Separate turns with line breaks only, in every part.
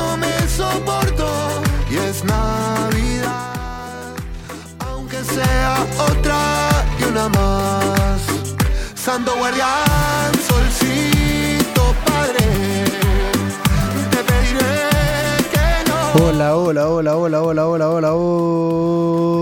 no me soporto y es Navidad, aunque sea otra y una más. Santo guardián, solcito padre, te pediré que no.
Hola, hola, hola, hola, hola, hola, hola, hola.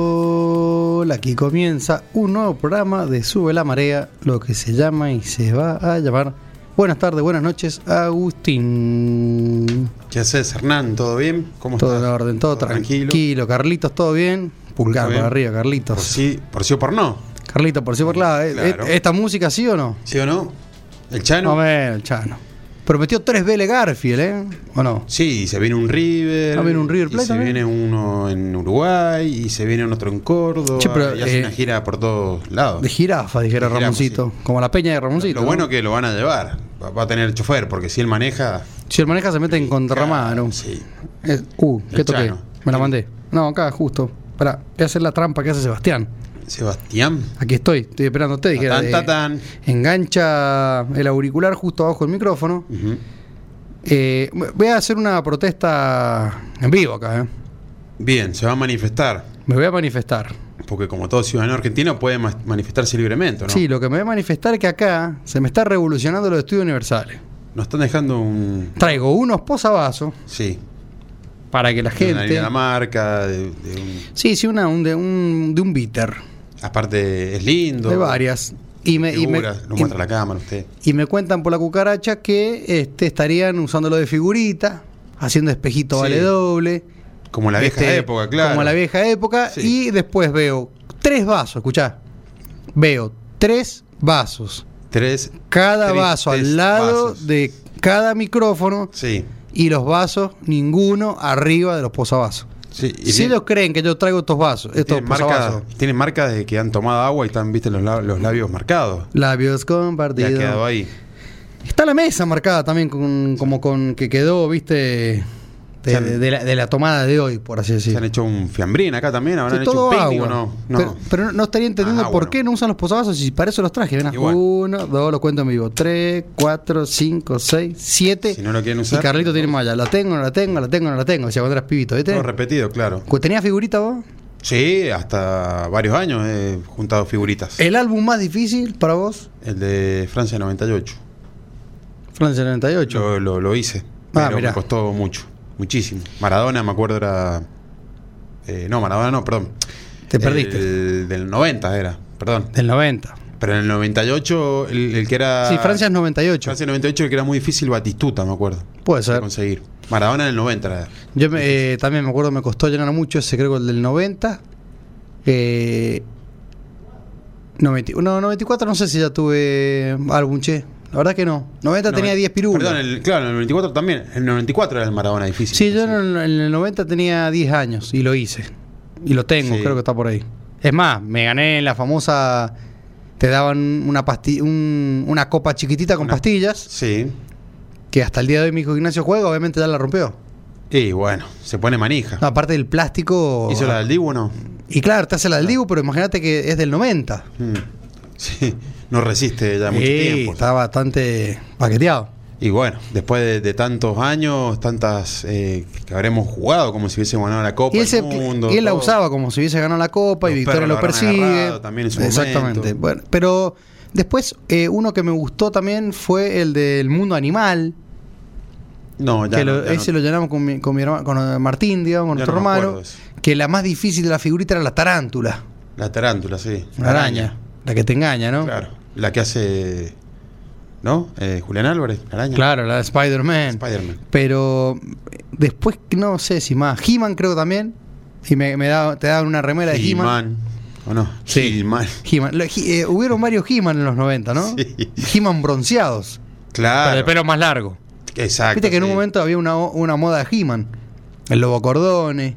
Aquí comienza un nuevo programa de Sube la Marea, lo que se llama y se va a llamar. Buenas tardes, buenas noches, Agustín.
¿Qué haces, Hernán? ¿Todo bien? ¿Cómo
Todo en
estás?
orden, todo tranquilo. Carlitos, ¿todo bien? Pulgar para
bien.
arriba,
Por
Carlitos.
sí, por sí o por no.
Carlitos, por si por la. eh,
Claro.
eh, ¿Esta música sí o no?
¿Sí o no? ¿El Chano?
No, bueno, el Chano. Prometió tres Vélez Garfield, ¿eh? ¿O no?
Sí, y se viene un River.
Ah, viene un River
y
Plate
se
también.
viene uno en Uruguay. Y se viene otro en Córdoba.
Che, pero,
y hace
eh,
una gira por todos lados.
De jirafa, dijera
De jirafa,
Ramoncito. Como la peña de Ramoncito.
Lo
¿no?
bueno que lo van a llevar. Va, a tener chofer, porque si él maneja.
Si el maneja se mete en contramano.
Sí.
Eh, uh, ¿qué
El
toqué?
Chano.
Me la mandé. No, acá, justo. Para, voy a hacer la trampa que hace Sebastián.
Sebastián.
Aquí estoy, estoy esperándote. Dije,
Tatán,
eh,
tatán.
engancha el auricular justo abajo del micrófono. Eh, voy a hacer una protesta en vivo acá. eh.
Bien, se va a manifestar.
Me voy a manifestar.
Porque como todo ciudadano argentino puede ma- manifestarse libremente, ¿no?
Sí, lo que me voy a manifestar es que acá se me está revolucionando los estudios universales.
Nos están dejando un.
Traigo unos posavasos
Sí.
para que la
de una
gente.
de la marca, de, de un-
Sí, sí, una, un, de, un, de un bitter.
Aparte es lindo.
De varias. Y me, y y-
la cámara usted.
y me cuentan por la cucaracha que este, estarían usándolo de figurita, haciendo espejito
Sí.
vale doble.
Como la vieja
Este,
época, claro.
Como la vieja época.
Sí.
Y después veo tres vasos, escuchá. Veo tres vasos.
Tres.
Cada
tres-
vaso
tres
al lado
vasos.
de cada micrófono.
Sí.
Y los vasos, ninguno arriba de los posavasos.
Sí. Y
Si ellos creen que yo traigo estos vasos, estos
tienen marca,
posavasos.
tienen marca de que han tomado agua y están, viste, los, lab- los labios marcados.
Labios
Y ha
compartidos.
quedado ahí.
Está la mesa marcada también con, como con que quedó, viste, de,
Se han-
de- de la, de la tomada de hoy, por así
Se
decir.
han hecho un fiambrín acá también, habrán
Sí,
hecho
todo
un picnic
agua.
o no. No.
Pero, pero no estaría entendiendo
Ah,
por
bueno.
qué no usan los posavasos y para eso los traje. Ven,
Y.
Uno, dos, lo cuento en vivo. Tres, cuatro, cinco, seis, siete.
Si no lo quieren
y
usar.
Carlito tiene más allá. La tengo, no la tengo, la tengo, no la tengo. Decía cuando eras pibito, ¿viste?
Todo repetido, claro.
¿Tenías figurita vos?
Sí, hasta varios años he juntado figuritas.
¿El álbum más difícil para vos?
El de Francia 98.
Francia 98.
Lo, lo, lo hice.
Ah,
Pero
mirá.
me costó mucho. Muchísimo. Maradona, me acuerdo, era. eh, no, Maradona no, perdón.
Te perdiste.
El del 90 era, perdón.
Del 90.
Pero en el 98, el, el que era.
Sí, Francia es 98.
Francia 98, el que era muy difícil, Batistuta, me acuerdo.
Puede
de
ser.
conseguir. Maradona en el 90 era.
Yo me- eh, también me acuerdo, me costó llenar mucho ese, creo que el del 90. Eh, 90 no, 94 no sé si ya tuve álbum, che. La verdad que no. 90 tenía
No,
10 pirulas.
Perdón, el, claro, en el 94 también. En el 94 era el Maradona difícil.
sí, yo en el, en el 90 tenía 10 años y lo hice. Y lo tengo,
Sí.
creo que está por ahí. Es más, me gané en la famosa... Te daban una, pasti un- una copa chiquitita con
Una-
pastillas,
Sí.
que hasta el día de hoy mi hijo Ignacio juega, obviamente ya la rompió.
Y bueno, se pone manija.
No, aparte del plástico...
¿Hizo la del Dibu o no?
Y claro, te hace la del Dibu, pero imagínate que es del 90.
Mm. Sí, no resiste ya mucho
Sí,
tiempo.
está bastante paqueteado.
Y bueno, después de, de tantos años, tantas eh, que habremos jugado como si hubiésemos ganado la Copa
Y él,
del
se-
Mundo.
y él la usaba como si hubiese ganado la copa y Victoria lo persigue.
agarrado también en su
Exactamente.
momento.
Bueno, pero después eh, uno que me gustó también fue el del mundo animal.
No, ya
que
no,
lo-
ya
ese
no.
lo llenamos con, mi, con mi hermano, con eh, Martín, digamos, con
Ya
nuestro
no
hermano. Que la más difícil de la figurita era la tarántula.
La tarántula, sí.
La araña. La que te engaña, ¿no?
Claro. La que hace. ¿No? Eh, Julián Álvarez, la araña.
Claro, la de Spider-Man.
Spider-Man.
Pero después, no sé si más. He-Man creo también. Y me, me da- te daban una remera de He-Man.
He-Man. ¿O no?
Sí.
He-Man.
He- eh, hubieron varios He-Man en los 90, ¿no?
Sí.
He-Man bronceados.
Claro.
Pero de pelo más largo.
Exacto.
Viste que en un momento había una, una moda de He-Man. El lobo cordone.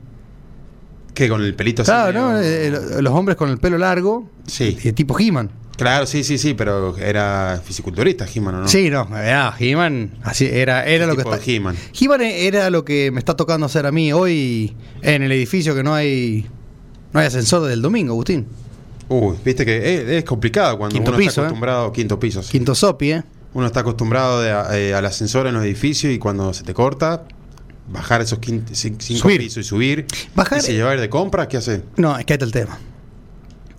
Que con el pelito
Claro, ¿no? Eh, lo- los hombres con el pelo largo.
Sí.
De tipo He-Man.
Claro, sí, sí, sí, pero era fisiculturista, He-Man, ¿o no?
Sí, no. ah, He-Man. Así era, era lo que está.
He-Man.
He-Man era lo que me está tocando hacer a mí hoy en el edificio que no hay. No hay ascensor del domingo, Agustín.
Uy, viste que es, es complicado cuando
Quinto
uno
piso,
está
¿eh?
acostumbrado, quinto piso, sí.
Quinto Sopi, ¿eh?
Uno está acostumbrado de- eh, al ascensor en los edificios y cuando se te corta, bajar esos quin- cin- cinco
Subir.
pisos y subir.
Bajar-
¿Y se lleva a ir de compra? ¿Qué hace?
No, es que ahí está el tema.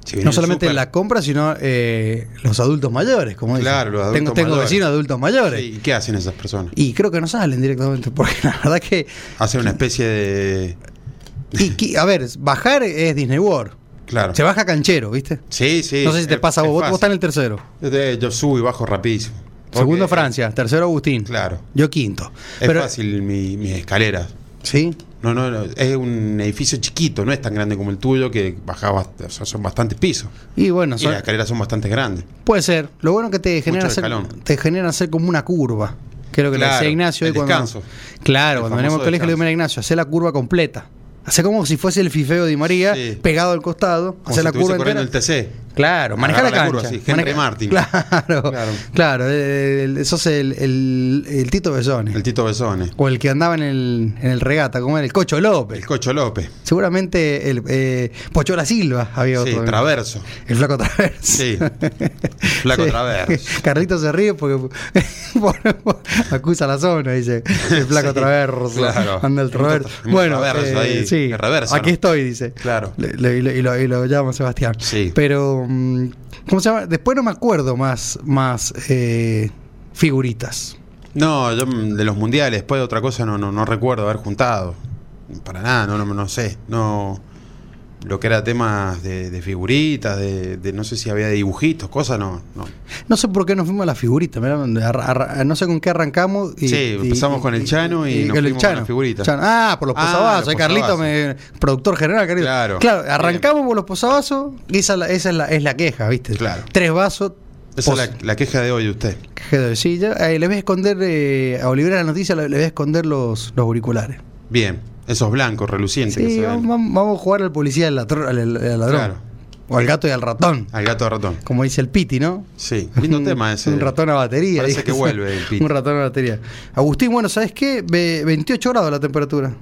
Si
No solamente
súper-
la compra, sino eh, los adultos mayores, como dicen.
Claro, los adultos
tengo, tengo
mayores.
vecinos adultos mayores.
Sí, ¿Y qué hacen esas personas?
Y creo que no salen directamente, porque la verdad que.
Hacen una especie de.
y a ver, bajar es Disney World.
Claro.
Se baja canchero, ¿viste?
Sí, sí.
no sé si te
es-
pasa a
es
vos. Vos, vos estás en el tercero.
Eh, Yo subo y bajo rapidísimo. Porque
Segundo Francia, tercero Agustín.
Claro.
Yo quinto.
Es
Pero,
fácil mi, mis escaleras.
Sí.
No, no, no, es un edificio chiquito, no es tan grande como el tuyo, que bajaba, o sea, son bastantes pisos.
Y bueno,
Y
son-
las escaleras son bastante grandes.
puede ser. Lo bueno que te genera hacer, te genera hacer como una curva. Que es lo que le decía Ignacio.
el
hoy cuando-
descanso.
Claro,
El
cuando venimos al colegio le digo
descanso.
a Ignacio, hacer la curva completa. Hace como si fuese el fifeo de María,
Sí.
pegado al costado,
Como
hacer
si
la curva entera.
el TC.
Claro, manejar la
la
cancha.
curva, sí, Henry Martin.
Claro,
Claro.
claro. el- el- sos el, el, el Tito Besone.
El Tito Besone.
o el que andaba en el, en el regata, como era el Cocho López.
El Cocho López.
Seguramente el eh, Pochola Silva había
Sí,
otro.
Traverso.
El flaco Traverso.
Sí. Flaco
Sí.
Traverso.
Carlito se ríe porque por- por- acusa la zona, dice. El flaco
Sí,
Traverso.
claro.
Anda el Traverso. Bueno,
Traverso
eh,
ahí,
sí.
que reversa,
Aquí
¿no?
estoy, dice.
Claro.
Le- le- y, lo, y lo- y lo llamo Sebastián.
Sí.
Pero, ¿cómo se llama? Después no me acuerdo más, más eh, figuritas.
No, yo mm, de los mundiales, después de otra cosa no, no, no recuerdo haber juntado. Para nada, no, no, no sé. No. Lo que era temas de, de figuritas, de, de no sé si había dibujitos, cosas, no. no.
No sé por qué nos fuimos a la figurita. mirá, arra- arra- no sé con qué arrancamos. Y,
Sí, empezamos con el Chano y nos
el
fuimos con la figurita.
Chano. Ah, por los
Ah,
posavasos. Ahí Carlito, me, productor general, Carlito.
Claro.
Claro, arrancamos por los posavasos. Y esa, es la- esa es, la, es la queja, ¿viste?
Claro.
Tres vasos.
Esa es la, la queja de hoy de usted.
queja de- Sí, yo, eh, le voy a esconder eh, a Olivera la noticia, le, le voy a esconder los, los auriculares.
Bien, esos blancos relucientes que
Sí,
se
vamos,
ven.
vamos- a jugar al policía y al, latro- al- al- al ladrón.
Claro.
O al gato y al ratón.
Al gato de ratón.
Como dice el Piti, ¿no?
Sí, lindo
Un-
tema ese.
Un ratón a batería.
Parece
dice.
que vuelve el Piti.
Un ratón a batería. Agustín, bueno, ¿sabes qué? Ve- 28 grados la temperatura.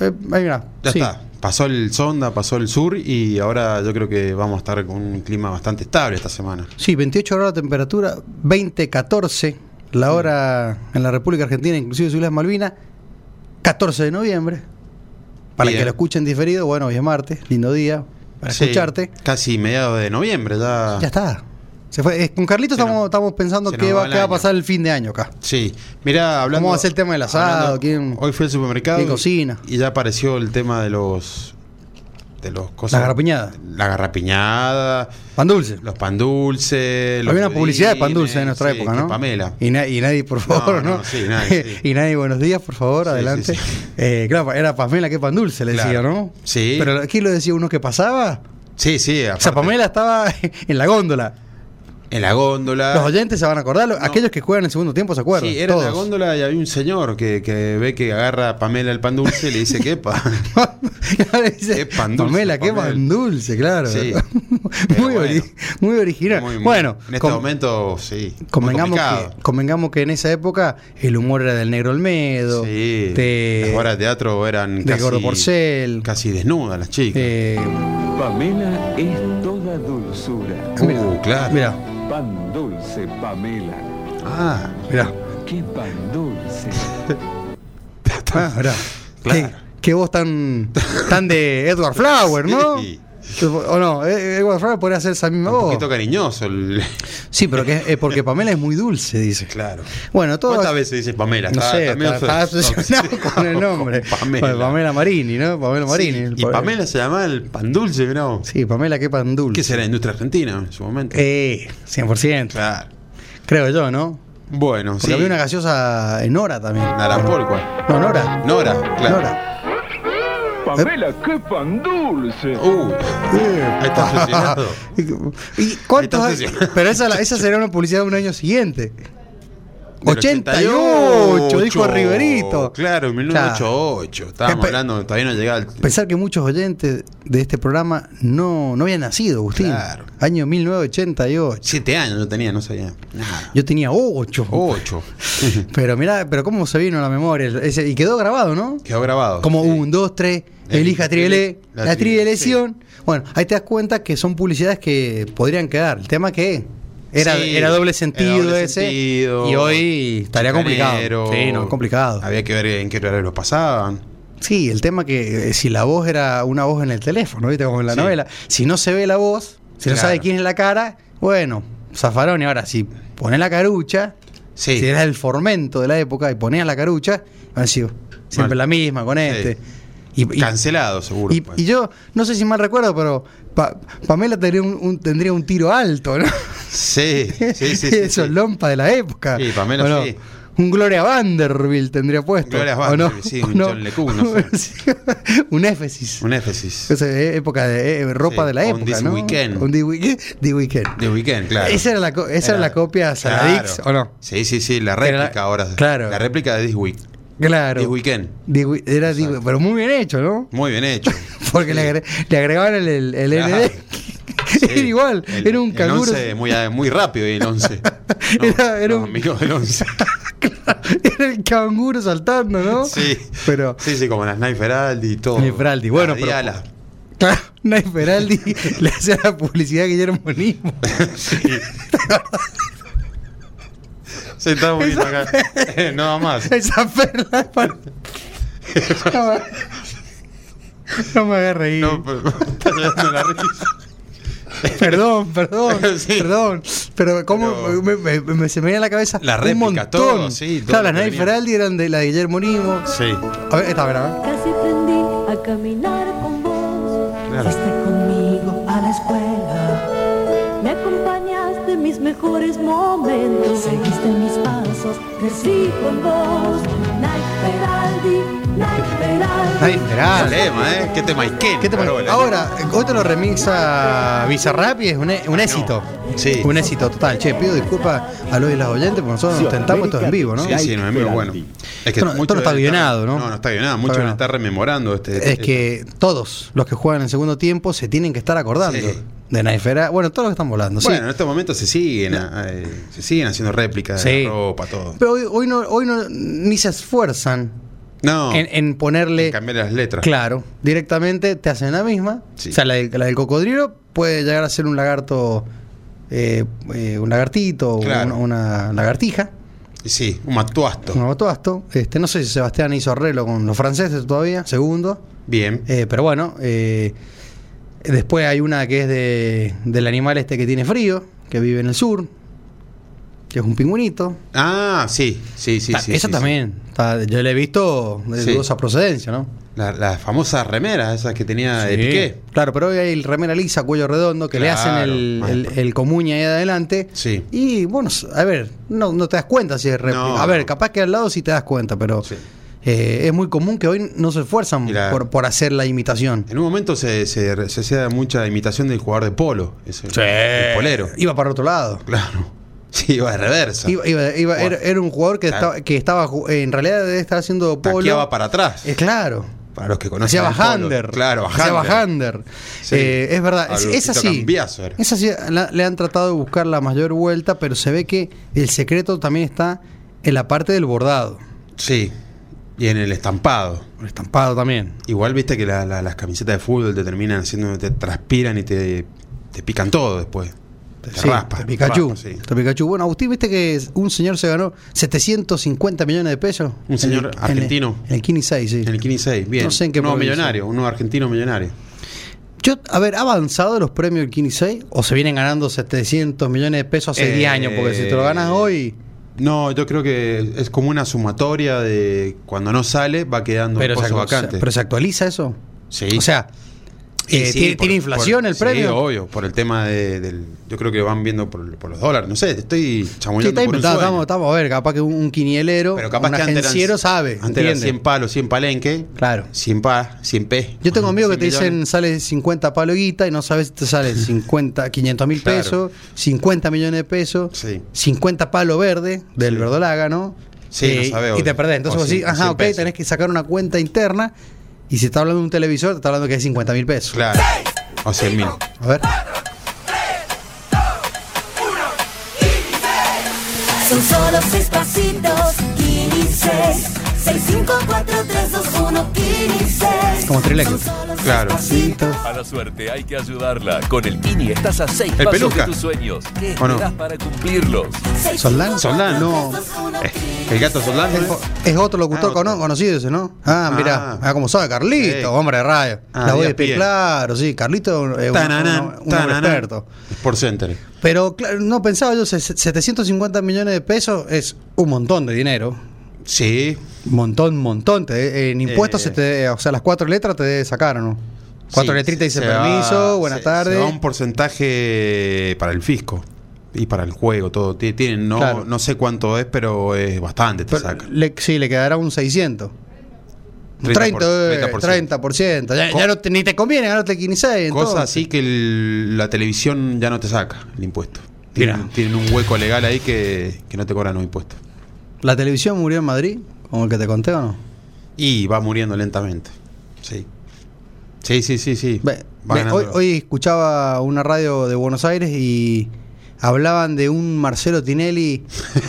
Eh, Ahí mirá.
Ya
Sí.
está. Pasó el sonda, pasó el sur y ahora yo creo que vamos a estar con un clima bastante estable esta semana.
Sí, 28 grados de temperatura, 20, 14 la hora en la República Argentina, inclusive Islas Malvinas, 14 de noviembre. Para
Bien.
que lo escuchen diferido, bueno, hoy es martes, lindo día para
Sí,
escucharte.
Casi mediados de noviembre ya.
Ya está. Se fue. Eh, con Carlitos
Se
estamos, estamos pensando qué va, qué va a pasar el fin de año acá.
Sí, mira, hablando.
¿Cómo va a ser el tema del asado?
hablando-
¿Quién-
hoy fui al supermercado.
quién cocina?
Y ya apareció el tema de los. De los cosas.
La garrapiñada.
La garrapiñada,
Pan dulce.
los pan dulces. los
Había una publicidad de pan dulce en nuestra
sí,
época, ¿no?
Pamela.
Y, na- y nadie, por favor, ¿no?
no, sí, nadie, sí.
y nadie, buenos días, por favor, adelante. Eh, claro, era Pamela, que pan dulce, le decía. ¿no?
Sí.
Pero aquí lo decía uno que pasaba.
Sí, sí.
O sea,
aparte,
Pamela estaba en la góndola.
En la góndola.
Los oyentes se van a acordar,
No.
aquellos que juegan en el segundo tiempo se acuerdan.
Sí, era en la
todos.
góndola y había un señor que, que ve que agarra a Pamela el pan dulce y le dice, ¿qué pa?
Ahora dice,
Qué pan dulce,
Pamela, qué
Pamela.
pan dulce, claro.
Sí.
Muy, ori-
bueno.
muy original.
Muy- muy-
bueno,
en este momento, sí.
convengamos que, convengamos que en esa época el humor era del negro Olmedo,
Sí,
de,
las obras de teatro eran
de
casi,
Gordo Porcel.
casi desnudas las chicas.
eh,
Pamela es toda dulzura.
Uh, claro.
Mira,
Pan dulce, Pamela.
Ah,
mira.
Qué pan dulce.
Ah, mirá.
Claro.
Qué, qué voz tan, tan de Edward Flower, ¿no?
Sí.
O no, eh, Edward Flower podría hacer esa misma
un
voz.
poquito cariñoso. el-
Sí, pero que es porque Pamela es muy dulce, dice.
Claro.
Bueno, todo.
¿Cuántas veces dice Pamela?
No sé, está, obsesionado con el nombre.
Pamela.
Bueno, Pamela Marini, ¿no? Pamela Marini.
Sí, y
pa-
Pamela se llamaba el pan dulce, vos.
Sí, Pamela, qué pan dulce.
¿Qué será? Industria Argentina en su momento.
Eh, 100%.
Claro.
Creo yo, ¿no?
Bueno,
Porque
sí.
había una gaseosa en Nora también.
Narapol, ¿cuál?
No, Nora.
Nora, claro.
Nora.
Pamela, qué pan dulce.
Uh,
Eh,
ahí está obsesionado.
¿Y cuántos hay? Pero esa, esa sería una publicidad de un año siguiente.
Del
88, dijo Riverito.
Claro, en 1988. Estábamos
Pe-
hablando, todavía no llegaba el.
Pensar que muchos oyentes de este programa no, no habían nacido, Agustín.
Claro.
Año 1988.
Siete años yo tenía, no sabía nada.
Yo tenía 8.
Ocho.
Pero mirá, pero cómo se vino a la memoria. Ese- y quedó grabado, ¿no?
Quedó grabado.
Como
sí.
un, dos, tres,
Elija
trielé,
la
la. Bueno, ahí te das cuenta que son publicidades que podrían quedar. El tema que Era,
Sí,
era doble
era
sentido
doble
ese.
sentido,
y hoy estaría complicado.
chicanero.
Sí, no, es complicado.
Había que ver en qué horario lo pasaban.
Sí, el tema que eh, si la voz era una voz en el teléfono, ¿viste? Como en la
Sí.
novela. Si no se ve la voz, si no sabe quién es la cara, bueno, zafarón. Y ahora, si pones la carucha, si era el formento de la época y ponías la carucha, van a decir, siempre
Mal.
la misma con este. Y,
Cancelado, seguro.
y-
pues.
y yo, no sé si mal recuerdo, pero Pa- Pamela tendría un, un- tendría un tiro alto, ¿no?
Sí, sí, sí. sí,
Eso es
sí.
lompa de la época.
Sí, Pamela, sí.
Un Gloria Vanderbilt tendría puesto.
Gloria. Vanderbilt, sí,
¿O
un
no?
John LeCun, no sé.
Un éfesis.
Un éfesis.
Esa es época de eh, ropa
Sí,
de la época,
this
¿no?
weekend.
Un The Weekend. The Weekend.
De Weekend, claro.
Esa era la, esa era la copia Saladix,
Claro.
¿o no?
Sí, sí, sí, la réplica
la-
ahora.
claro.
La réplica de This Week.
Claro.
The Weekend.
The era The- pero muy bien hecho, ¿no?
Muy bien hecho.
Porque
Sí.
le, agre- le agregaban el, el, el
Claro.
ND.
Sí.
Era igual,
El-
era un canguro.
El 11 muy, muy rápido el 11. No,
Era- era
no,
un-
amigo del 11.
era el canguro saltando, ¿no?
Sí.
Pero,
Sí, sí, como las Sniper Aldi y todo.
Sniper Aldi, bueno,
La
pero-
Diala.
claro, Sniper Aldi le hacía la publicidad a Guillermo Nimo.
Sí. Se está muriendo acá. Eh, no más.
Esa perla. para- No me, hagas reír.
No, pero está llegando la risa.
Perdón, perdón,
Sí.
perdón. Pero cómo
Pero-
me, me- me- se me viene a la cabeza
La
un
réplica,
montón.
todo, sí, todo
claro, las. Feraldi eran de la de Guillermo Nimo.
Sí.
A ver, esta, a ver, a ver.
Casi aprendí a caminar mejores momentos. Seguiste mis pasos, crecí con vos. Nike Feraldi, Nike Feraldi.
Nike Feraldi.
Qué tema, ¿eh? Qué tema Iken.
¿Qué te parece?
Carola.
Ahora, hoy te lo remixa Bizarrap y es un, e- un éxito.
Sí.
Un éxito total. Che, pido disculpas a los y las oyentes porque nosotros nos tentamos esto en vivo, ¿no?
Sí, sí, no es muy bueno. Es
Esto no- esto no está guionado, ¿no?
No, no está guionado. Muchos
Está
van a estar rememorando este.
Es que todos los que juegan en segundo tiempo se tienen que estar acordando
Sí.
De Naifera. Bueno, todos los que están volando, sí.
Bueno, en estos momentos se siguen, eh, se siguen haciendo réplicas
Sí.
de la ropa, todo.
Pero hoy, hoy no, hoy no ni se esfuerzan
No,
en, en ponerle.
cambiar las letras.
Claro, directamente te hacen la misma.
Sí.
O sea, la, del- la del cocodrilo puede llegar a ser un lagarto, eh, eh, un lagartito o una, una lagartija,
Sí, un matuasto.
un abotoasto. Este, no sé si Sebastián hizo arreglo con los franceses todavía, segundo.
Bien.
Eh, pero bueno, eh, después hay una que es de, del animal este que tiene frío, que vive en el sur, que es un pingüinito.
Ah, sí, sí, sí.
Ta-
sí
esa
sí,
también, yo la he visto de dudosa procedencia, ¿no?
sí. La- Las famosas remeras, esas que tenía de. Piqué.
Claro, pero hoy hay el remera lisa, cuello redondo, que le hacen el, el, el comuña ahí adelante.
Sí.
Y bueno, a ver, no, no te das cuenta si es.
No,
a ver, capaz que al lado sí te das cuenta, pero
Sí.
Eh, es muy común que hoy no se esfuerzan
la-
por, por hacer la imitación.
En un momento se, se, se hacía mucha imitación del jugador de polo. Ese, El polero.
Iba para otro lado.
Claro. Sí, iba de reversa.
Iba, iba- era, era un jugador que,
Claro.
estaba, que estaba, en realidad debe estar haciendo polo.
Taqueaba para atrás.
Es claro.
Para los que conocen.
Hacía bajander.
Claro, bajander. Sí.
Eh, es verdad. Es, así. Es así. La- le han tratado de buscar la mayor vuelta, pero se ve que el secreto también está en la parte del bordado.
Sí. Y en el estampado.
El estampado también.
Igual viste que la- la- las camisetas de fútbol te terminan haciendo, te transpiran y te, te pican todo después. Te
Sí,
raspa.
de Pikachu.
raspa, sí.
de Pikachu. Bueno, Agustín, ¿viste que un señor se ganó 750 millones de pesos?
Un
En
señor
el- en el-
argentino.
En el Kini 6, sí.
En el 15 bien.
No sé en qué
un nuevo
provincia.
millonario, un nuevo argentino millonario.
Yo, a ver, ¿ha avanzado los premios del Kini 6? ¿O se vienen ganando 700 millones de pesos hace
Eh,
10 años? Porque si te lo ganas hoy.
No, yo creo que es como una sumatoria de cuando no sale va quedando
Pero
vacante.
pero se actualiza eso.
Sí.
O sea, eh,
sí,
¿tiene,
por-
tiene inflación
por-
el premio?
Sí, obvio, por el tema de- del. Yo creo que van viendo por, por los dólares. No sé, estoy
Sí,
chamullando
está
por un
inventado, estamos, estamos a ver, capaz que un, un quinielero,
Pero capaz
un
que antes eran-
agenciero sabe.
Antes eran
¿entiende?
100 palos, 100 palenque.
Claro.
100 pa, 100 p.
Yo tengo amigos que te
100
dicen
millones.
sale 50 palo guita y no sabes si te sale 50, 500 mil
Claro.
pesos, 50 millones de pesos,
Sí.
50 palo verde del
Sí.
verdolaga, ¿no?
Sí, no sabe,
y
obvio.
te perdés. Entonces
O
vos decís, ajá, ok,
pesos.
tenés que sacar una cuenta interna y si está hablando de un televisor, está hablando que es 50 mil pesos.
Claro. O 100 mil.
A ver.
Son solo seis pasitos, 15. Es
como Trilex.
Claro.
A la suerte hay que ayudarla. Con el Pini estás a seis
El
pasos
Peluca.
de tus sueños. ¿Qué
¿O no?
para cumplirlos?
Solán.
Solán,
no.
El gato Solán. es?
Es otro locutor
Ah, otro.
conocido ese, ¿no? Ah,
Ah.
mirá, ah, como sabe Carlito, hombre de radio.
Ah,
la
voz
de
a
claro, sí, Carlito eh, es un, un- un experto.
Por Center.
Pero claro, no pensaba yo, 750 millones de pesos es un montón de dinero.
Sí.
Montón, montón. Te- en impuestos,
Eh.
se te, o sea, las cuatro letras te debe sacar, ¿o no? Cuatro
Sí,
letritas dice
va-
permiso, buenas
se-
tardes.
Se va un porcentaje para el fisco y para el juego, todo. Ti- Tienen, no,
Claro.
no sé cuánto es, pero es bastante, te
Pero
saca.
le- sí, le quedará un 600. Un 30,
30%.
eh, 30%. Ya, ya no te- ni te conviene ganarte el 15.
Cosa así que el- la televisión ya no te saca el impuesto. Tienen un hueco legal ahí que, que no te cobran los impuestos.
¿La televisión murió en Madrid? ¿Como el que te conté o no?
Y va muriendo lentamente. Sí. Sí, sí, sí, sí.
Ve-
Va
ve,
ganando.
hoy, hoy escuchaba una radio de Buenos Aires y hablaban de un Marcelo Tinelli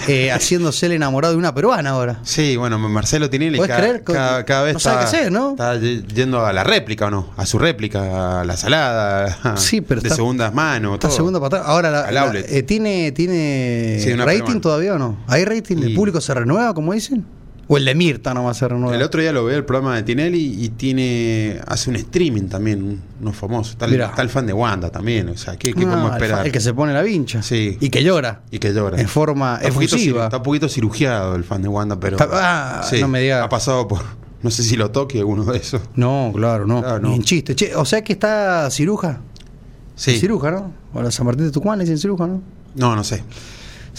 eh, haciéndose el enamorado de una peruana ahora.
Sí, bueno, Marcelo Tinelli
¿Podés
cada,
creer?
cada- cada vez
No sabe
está,
qué hacer, ¿no?
está ye- yendo a la réplica o no, a su réplica, a la salada,
Sí, pero
de
está-
segundas manos,
Está
todo.
segunda patada. Ahora, la- eh, ¿tiene, tiene
Sí,
rating
peruana.
todavía o no? ¿Hay rating? ¿El
Y-
público se renueva, como dicen? ¿O el de Mirta nomás se renueva?
El otro día lo veo el programa de Tinelli y tiene hace un streaming también, un- uno famoso. Está, el-
Mirá.
está el fan de Wanda también, o sea, ¿qué, qué
Ah,
podemos
el
esperar?
El, que se pone la vincha.
Sí.
Y que llora.
Y que llora.
En forma
Está
efusiva.
Está un poquito cirugiado el fan de Wanda, pero.
Está- ah, no me digas.
Ha pasado por. No sé si lo toque alguno de esos.
No, claro, no.
Claro,
Ni en chiste. Che, o sea que está ciruja.
Sí.
Ciruja, ¿no? O la San Martín de Tucumán le dicen ciruja, ¿no?
No, no sé.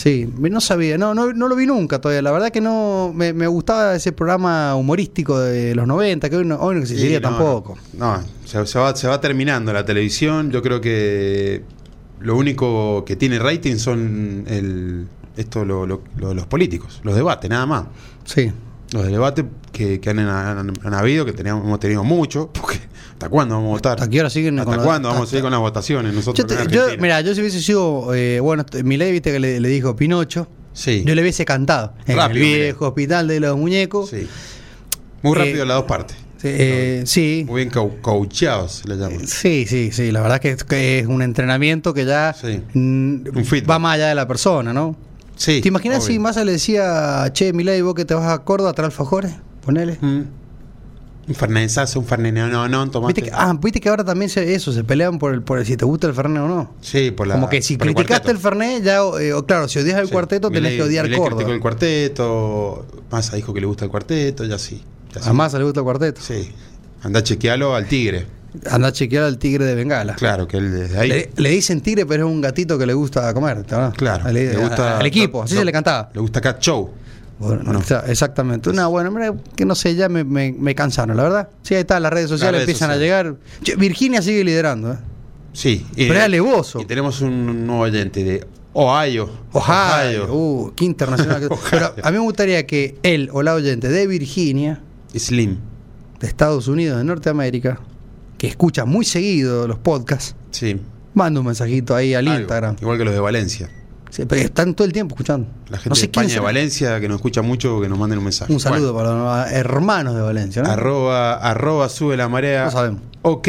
Sí, no sabía, no, no, no lo vi nunca todavía. La verdad que no me, me gustaba ese programa humorístico de los 90, que hoy no, hoy no existiría
Sí, no,
tampoco.
No, se, se va, se va terminando la televisión. Yo creo que lo único que tiene rating son el, esto, lo- lo- lo- los políticos, los debates, nada más.
Sí.
Los debates que, que han, han- han habido, que teníamos, hemos tenido muchos, porque ¿hasta cuándo vamos a votar?
¿Hasta qué hora siguen
¿Hasta
con la-
cuándo vamos a
hasta-
seguir con las votaciones nosotros
Yo, te- yo- mira, yo si hubiese sido, eh, bueno, mi ley, viste que le, le dijo Pinocho,
Sí.
yo le hubiese cantado. En
Rápido,
el viejo hospital de los muñecos.
Sí. Muy
Eh,
rápido las dos partes.
Eh, sí.
Muy bien se le llama.
Sí, sí, sí. La verdad que es, que es un entrenamiento que ya
Sí.
va más allá de la persona, ¿no?
Sí.
¿Te imaginas
obvio.
si Massa le decía, che, Milei, vos que te vas a Córdoba a traer alfajores? Ponele.
Mm. Un fernesazo, un fernet, no, no, no, tomaste.
¿Viste que, ah, viste que ahora también se, eso, se pelean por el, por el si te gusta el Fernet o no.
Sí, por la.
Como que si
el
criticaste el. Fernet, ya, eh, claro, si odias el
Sí.
cuarteto, tenés que odiar Córdoba.
el cuarteto, Massa dijo que le gusta el cuarteto, ya sí. ya.
A Massa le gusta el cuarteto.
Sí. Anda a chequearlo al tigre.
Anda a chequear al tigre de Bengala.
Claro, que él desde ahí.
Le, le dicen tigre, pero es un gatito que le gusta comer, ¿verdad?
Claro.
Le,
gusta.
al equipo, así se le cantaba.
Le gusta Cat Show.
Bueno,
¿O no?
exa- exactamente. No, bueno, mira, que no sé, ya me, me, me cansaron, la verdad. Sí, ahí está, las redes sociales
redes
empiezan
sociales.
a llegar. Virginia sigue liderando, ¿eh?
Sí. y-
Pero es alevoso.
Y tenemos un nuevo oyente de Ohio.
Ohio. Uh, qué internacional. que- Pero a mí me gustaría que él o la oyente de Virginia,
Slim.
de Estados Unidos, de Norteamérica, que escucha muy seguido los podcasts,
Sí.
manda un mensajito ahí al
Algo.
Instagram.
Igual que los de Valencia.
Sí, pero están todo el tiempo escuchando.
La gente
no sé
de España de. Valencia que nos escucha mucho, que nos manden un mensaje.
Un saludo para los hermanos de Valencia, ¿no?
arroba, arroba sube la marea.
No sabemos.
Ok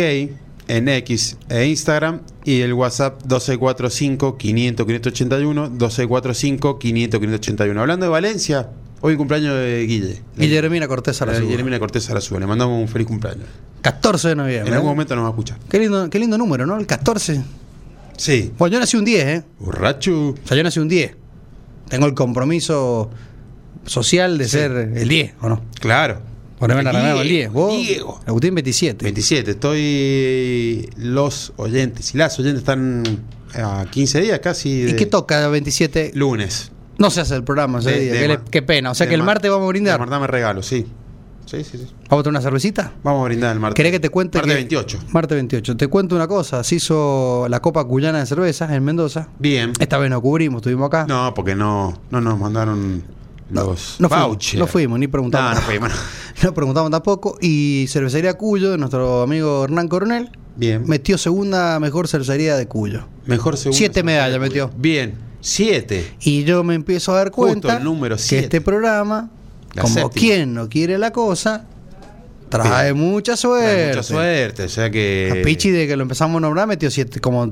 en X e Instagram y el WhatsApp 1245 500 581 1245 500 581. Hablando de Valencia, hoy cumpleaños de Guille.
Guillermina Cortés Arazúa.
Guillermina Cortés Arazúa. Le mandamos un feliz cumpleaños.
14 de noviembre.
En algún
¿eh?
momento nos va a escuchar.
Qué lindo, qué lindo número, ¿no? El 14.
Sí.
Bueno, yo nací un 10, ¿eh?
Borracho.
O sea, yo nací un 10. Tengo el compromiso social de
Sí.
ser el 10, ¿o no?
Claro.
Ponerme la remera con el 10. Vos,
Diego.
Agustín 27.
27. Estoy. Los oyentes. Y las oyentes están a 15 días casi.
¿Y
de-
qué toca 27?
Lunes.
No se hace el programa ese
De-
día.
de
qué, qué pena. O sea que el
mar-
martes vamos a brindar.
martes me regalo, sí. Sí, sí, sí.
¿Vamos a tomar una cervecita?
Vamos a brindar el martes.
¿Querés que te cuente?
Martes
que-
28.
Martes 28. Te cuento una cosa. Se hizo la Copa Cuyana de Cerveza en Mendoza.
Bien.
Esta vez no cubrimos, estuvimos acá.
No, porque no, no nos mandaron los
No fuimos, no fuimos, ni preguntamos.
No, no fuimos.
No preguntamos tampoco. Y Cervecería Cuyo, de nuestro amigo Hernán Coronel,
Bien.
metió segunda mejor cervecería de Cuyo.
Mejor segundo.
Siete medallas metió.
Bien. Siete.
Y yo me empiezo a dar
Justo
cuenta
el número
que
siete.
este programa,
La
como
séptima.
quien no quiere la cosa, Trae mucha suerte.
Trae mucha suerte, o sea que.
A Pichi, de que lo empezamos a nombrar, metió siete. Como,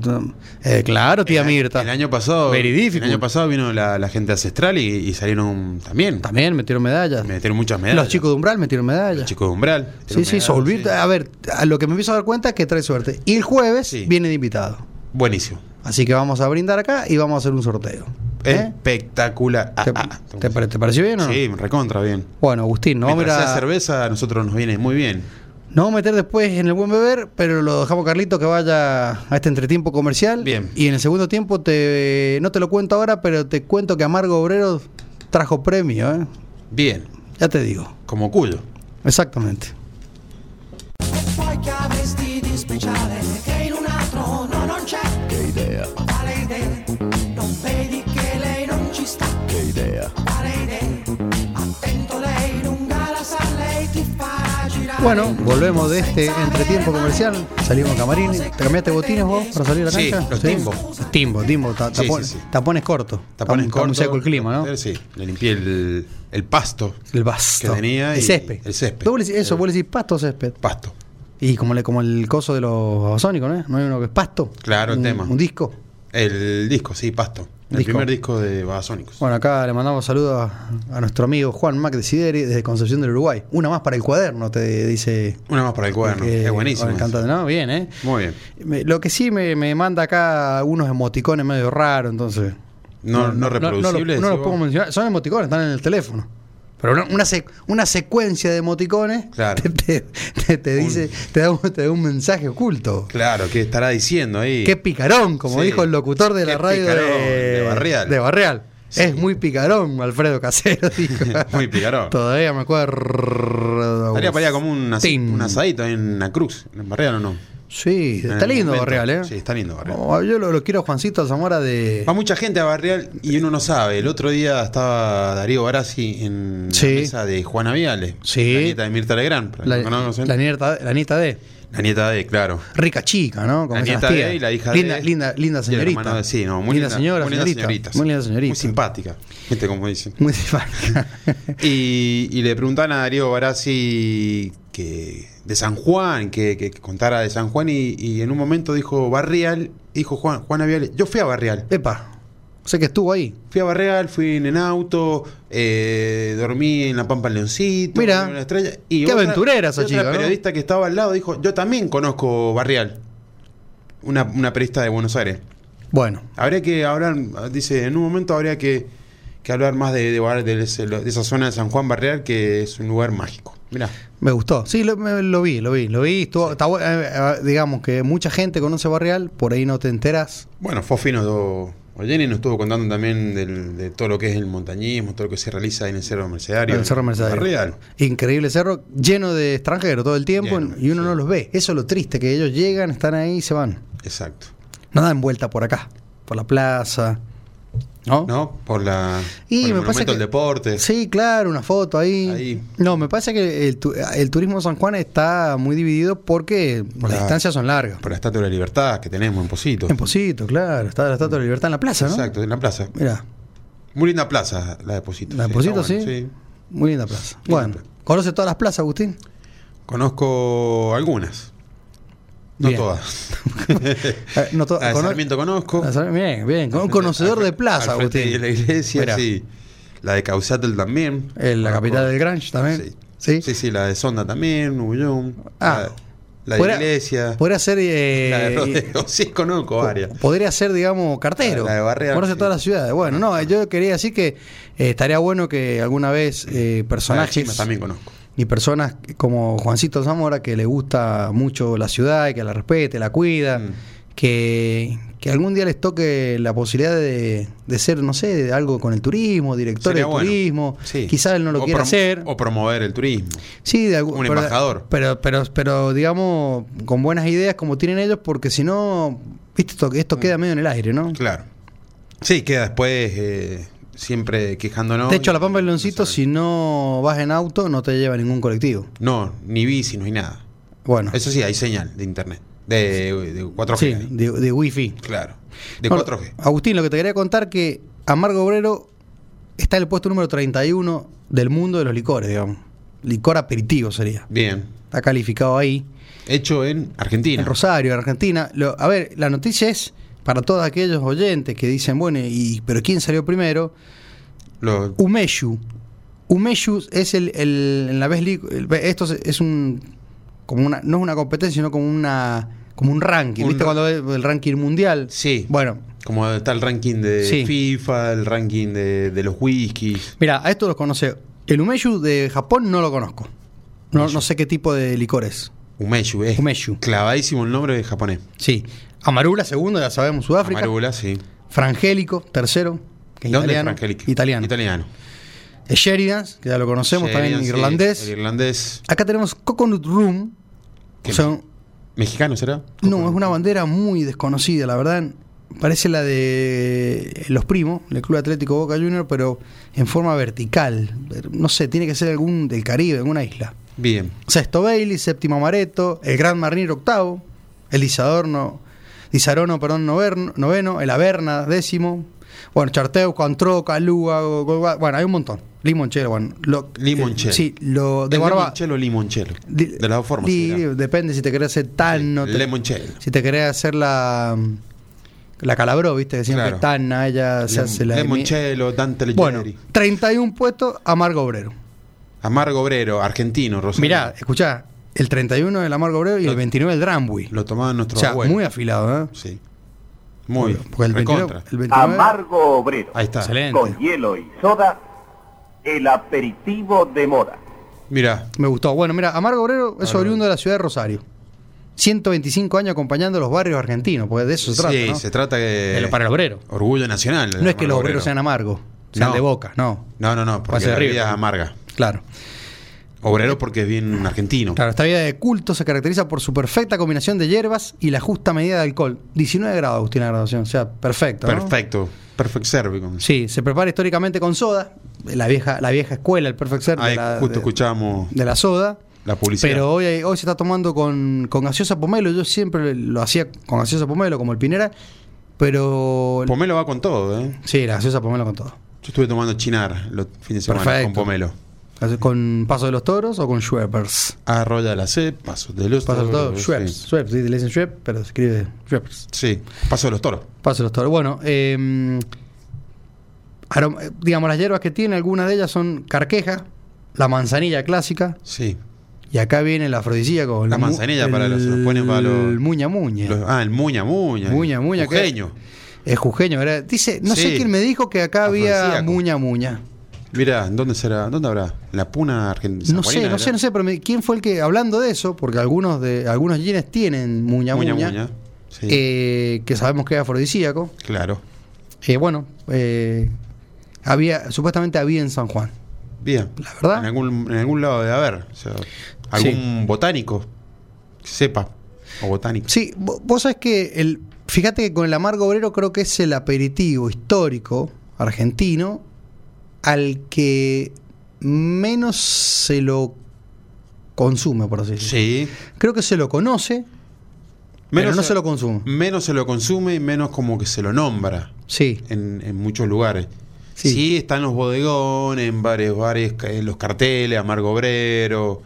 eh, claro, tía
el,
Mirta.
El año pasado. El año pasado vino la, la gente ancestral y, y salieron también.
También metieron medallas.
Metieron muchas medallas.
Los chicos de Umbral metieron medallas.
Los chicos de Umbral.
Sí, Solvir.
sí.
A ver, a lo que me empiezo a dar cuenta es que trae suerte. Y el jueves
Sí.
viene de invitado.
Buenísimo.
Así que vamos a brindar acá y vamos a hacer un sorteo. ¿Eh?
Espectacular. Ah,
¿Te,
ah,
te pare- te pareció bien o no?
Sí, recontra bien.
Bueno, Agustín, no vamos, a
cerveza, a nosotros nos viene muy bien.
nos vamos a meter después en el buen beber, pero lo dejamos a Carlito que vaya a este entretiempo comercial.
Bien.
Y en el segundo tiempo, te no te lo cuento ahora, pero te cuento que Amargo Obrero trajo premio, ¿eh?
Bien.
Ya te digo.
Como cuyo.
Exactamente. Bueno, volvemos de este entretiempo comercial. Salimos camarín. ¿Te cambiaste botines vos para salir a la
Sí,
cancha?
los Timbo.
Timbo, timbo. ta-
Sí,
tapon-
sí, sí.
Tapones cortos.
Tapones
está muy
cortos.
seco el clima, ¿no?
Sí, le limpié el, el pasto.
El basto.
Que tenía
El
y-
césped.
el césped.
Vos decís- eso, vos le decís pasto o césped.
Pasto.
Y como, le, como el coso de los babasónicos, ¿no? ¿No hay uno que es pasto?
Claro, el
un,
tema.
Un disco.
El disco, sí, pasto. El
Disco.
primer disco de Babasónicos.
Bueno, acá le mandamos saludos a, a nuestro amigo Juan Mac de Sideri desde Concepción del Uruguay. Una más para el cuaderno, te dice.
Una más para el cuaderno.
que-
es buenísimo.
cantante, ¿no? Bien, ¿eh?
Muy bien.
Me- lo que sí me, me manda acá unos emoticones medio raros, entonces.
No, no, reproducibles.
No,
decís
los puedo mencionar. Son emoticones, están en el teléfono. Pero una, una, sec- una secuencia de emoticones
Claro.
te, te- te- te
Un-
dice, te da, un, te da un mensaje oculto.
Claro, ¿qué estará diciendo ahí?
Qué picarón, como
Sí.
dijo el locutor de la radio
picarón,
de,
de Barrial.
de Barrial.
Sí.
Es muy picarón, Alfredo Casero, dijo.
Muy picarón.
Todavía me acuerdo.
Estaría para allá como un, as- un asadito en la cruz, en Barreal o no.
Sí, está lindo
momento.
Barrial, ¿eh?
Sí, está lindo Barrial.
Oh, yo lo, lo quiero a Juancito Zamora de.
Va mucha gente a Barrial y uno no sabe. El otro día estaba Darío Barassi en
Sí.
la mesa de Juana Viale.
Sí.
La nieta de Mirta Legrand.
La,
no
la nieta, la nieta de.
La nieta de, claro.
Rica chica, ¿no? Como
La nieta
tías.
de y la hija
linda,
de.
Linda, linda señorita.
hermano sí, no, muy
linda,
linda,
señora,
muy linda
señorita.
señorita,
Muy linda señorita.
Muy simpática. ¿Viste cómo dicen?
Muy simpática.
Y, y le preguntaban a Darío Barassi que de San Juan, que, que contara de San Juan, y, y en un momento dijo Barrial, dijo Juan, Viale, yo fui a Barrial.
Epa, sé que estuvo ahí.
Fui a Barreal, fui en, en auto, eh, dormí en la Pampa Leoncito,
Mira,
en la estrella. Y
qué aventurera esa
otra
chica, ¿no?
periodista que estaba al lado dijo, yo también conozco Barrial. Una, una periodista de Buenos Aires.
Bueno,
Habría que hablar, dice, en un momento habría que, que hablar más de, de, de de esa zona de San Juan Barreal, que es un lugar mágico. Mirá.
me gustó. Sí, lo, me- lo vi, lo vi, lo vi. Estuvo, está bu- eh, eh, digamos que mucha gente conoce Barrial, por ahí no te enteras.
Bueno, Fofino Jenny nos estuvo contando también del- de todo lo que es el montañismo, todo lo que se realiza en el Cerro Mercedario.
El Cerro Mercedario.
Barrial.
Increíble cerro, lleno de extranjeros todo el tiempo
Lleno,
y uno
sí.
no los ve. Eso es lo triste, que ellos llegan, están ahí y se van.
Exacto.
No dan vuelta por acá, por la plaza. ¿No?
¿No? Por la.
Y
por el
me que-
al deporte.
Sí, claro, una foto ahí.
Ahí.
No, me parece que el, el turismo de San Juan está muy dividido porque
Por
las
la-
distancias son largas.
Por la Estatua de la Libertad que tenemos en Posito.
En Posito, claro. Está la Estatua de la Libertad en la plaza, ¿no?
Exacto, en la plaza.
Mira,
Muy linda plaza la de Posito.
la de
sí,
Posito, sí.
bueno,
Muy linda plaza. Bueno. ¿conoce todas las plazas, Agustín?
Conozco algunas. No
Bien.
todas.
Eh, no to-
La de
cono-
Sarmiento conozco.
Bien, bien. Un conocedor de plaza, Agustín.
de la iglesia, sí. La de Causatel también.
Eh, la capital del Grange también.
Sí.
Sí.
sí, sí, la de Sonda también, Nubullón.
Ah.
La, la de iglesia.
Podría ser. eh,
la de Rodeo. Sí, conozco varias.
Podría ser, digamos, cartero.
La de Barrial,
Conoce
sí.
todas las ciudades. Bueno, no, yo quería decir que eh, estaría bueno que alguna vez eh,
La de
personajes
también conozco.
Y personas como Juancito Zamora, que le gusta mucho la ciudad y que la respete, la cuida,
Mm.
que, que algún día les toque la posibilidad de, de ser, no sé, de algo con el turismo, director
Sería
de
bueno.
turismo.
Sí.
Quizás él no lo
O
quiera hacer.
O promover el turismo.
Sí, de algún,
Un
pero-
embajador.
Pero, pero, pero, digamos, con buenas ideas como tienen ellos, porque si no, viste, esto, esto
Mm.
queda medio en el aire, ¿no?
Claro. Sí, queda después eh, siempre quejándonos.
De hecho, a la Pampa del Leoncito, si no vas en auto, no te lleva ningún colectivo.
No, ni bici, no hay nada.
Bueno,
Eso sí, hay señal de internet. De, de 4G.
sí,
ahí.
de, de wifi.
Claro. De
Bueno,
4G.
Agustín, lo que te quería contar que Amargo Obrero está en el puesto número 31 del mundo de los licores, digamos. Licor aperitivo sería.
Bien.
está calificado ahí.
Hecho en Argentina.
En Rosario, en Argentina. Lo- a ver, la noticia es para todos aquellos oyentes que dicen, bueno, y, pero ¿quién salió primero?
Lo-
Umeshu. Umeshu es el, el- en la vez esto es, es un como una no es una competencia, sino como una como un ranking,
Un
¿viste
ra-
cuando ves el ranking mundial?
Sí.
Bueno,
Como está el ranking de
Sí.
FIFA, el ranking de, de los whiskies.
mira, a esto los conoce. El Umeshu de Japón no lo conozco. No, no sé qué tipo de licor es.
Umeshu, es
Umeshu.
clavadísimo el nombre de japonés.
Sí. Amarula, segundo, ya sabemos, Sudáfrica.
Amarula, sí.
Frangélico, tercero, que es
¿Dónde es
italiano.
Frangélico?
Italiano. Sheridan, que ya lo conocemos, también
sí,
irlandés.
el irlandés.
Acá tenemos Coconut Room.
¿Qué
O sea,
¿Mexicano será?
no, es una bandera muy desconocida, la verdad. Parece la de los primos, el Club Atlético Boca Junior, pero en forma vertical. No sé, tiene que ser algún del Caribe, alguna isla.
Bien.
Sexto Bailey, séptimo Amaretto, el Gran Marnier octavo, el Disadorno, Disarono, perdón, noverno- noveno, el Averna décimo, bueno, Charteu, Contró, Calúa, bueno, hay un montón. Limonchelo, bueno. Lo,
Limonchelo.
eh, sí, lo de
¿El
barba.
limonchelo o limonchelo? De las dos formas. será.
depende si te querés hacer tan. no te-
Limonchelo.
si te querés hacer la. La calabró, viste, que siempre
Claro.
tana, ella se hace la.
Limonchelo, Dante Leggeri.
Bueno, 31 puestos, Amargo Obrero.
Amargo Obrero, argentino, Rosario.
Mirá, escuchá, el 31 el Amargo Obrero y el
Lo-
29 el Drambuie.
Lo tomaban
O
nuestros
sea,
abuelos.
muy afilado, ¿eh?
Sí. Muy.
Porque el 29,
recontra.
el 29
Amargo Obrero.
Ahí está.
Excelente.
Con hielo y soda, el aperitivo de moda.
Mira,
Me gustó. Bueno, mira, Amargo Obrero es
Amargo.
oriundo de la ciudad de Rosario. 125 años acompañando los barrios argentinos, porque de eso se trata.
sí,
¿no?
se trata.
De para el obrero.
Orgullo nacional.
No es que los obreros
Obrero.
sean amargos, sean
No.
de boca, no.
No, no, no, porque la vida es amarga.
Claro.
Obrero porque es bien argentino.
Claro, esta vida de culto se caracteriza por su perfecta combinación de hierbas y la justa medida de alcohol. 19 grados, Agustín, la graduación. O sea, perfecto. ¿no?
Perfecto. Perfect serve.
Sí, se prepara históricamente con soda. La vieja, la vieja escuela, el perfect serve
Ahí
de, la,
justo
de-
escuchábamos
de la soda.
la publicidad.
Pero hoy, hoy se está tomando con, con gaseosa pomelo. Yo siempre lo hacía con gaseosa pomelo, como el Pinera. Pero.
Pomelo va con todo, ¿eh?
sí, la gaseosa pomelo con todo.
Yo estuve tomando chinar los fines de semana
Perfecto.
con pomelo.
¿Con Paso de los Toros o con Schweppers?
Arroya la C, paso de los
Paso de los Toros.
toros.
Schweppers.
Sí.
Schweppers, sí, le dicen Schwepp, pero se escribe Schweppers.
Sí, paso de los toros.
Paso de los Toros. Bueno, eh, digamos, las hierbas que tiene, algunas de ellas son carqueja, la manzanilla clásica,
Sí.
y acá viene el afrodisíaco.
La
el
manzanilla para los- los ponen para los-
El muña muña.
Los- ah, el muña muña.
Muña, muña.
Jujeño.
Es jujeño, ¿verdad? Dice, no sé quién me dijo que acá había muña muña.
Mirá, ¿dónde será? ¿Dónde habrá? ¿En ¿La puna argentina?
No sé, no sé, no sé, pero me- quién fue el que, hablando de eso, porque algunos de algunos jeans tienen muña muña,
Muña muña. Sí,
eh, que sabemos que es afrodisíaco.
claro.
Eh, bueno, eh, había, supuestamente había en San Juan.
Bien.
La verdad.
En algún, en algún lado debe haber. O sea, algún botánico que sepa. O botánico.
Sí, vo- vos sabés que el, fíjate que con el amargo obrero creo que es el aperitivo histórico argentino al que menos se lo consume, por así decirlo.
Sí.
Creo que se lo conoce, pero no se lo consume.
Menos se lo consume y menos como que se lo nombra
Sí,
en, en muchos lugares.
Sí.
Sí. están los bodegones, en varios bares, en los carteles, Amargo Obrero.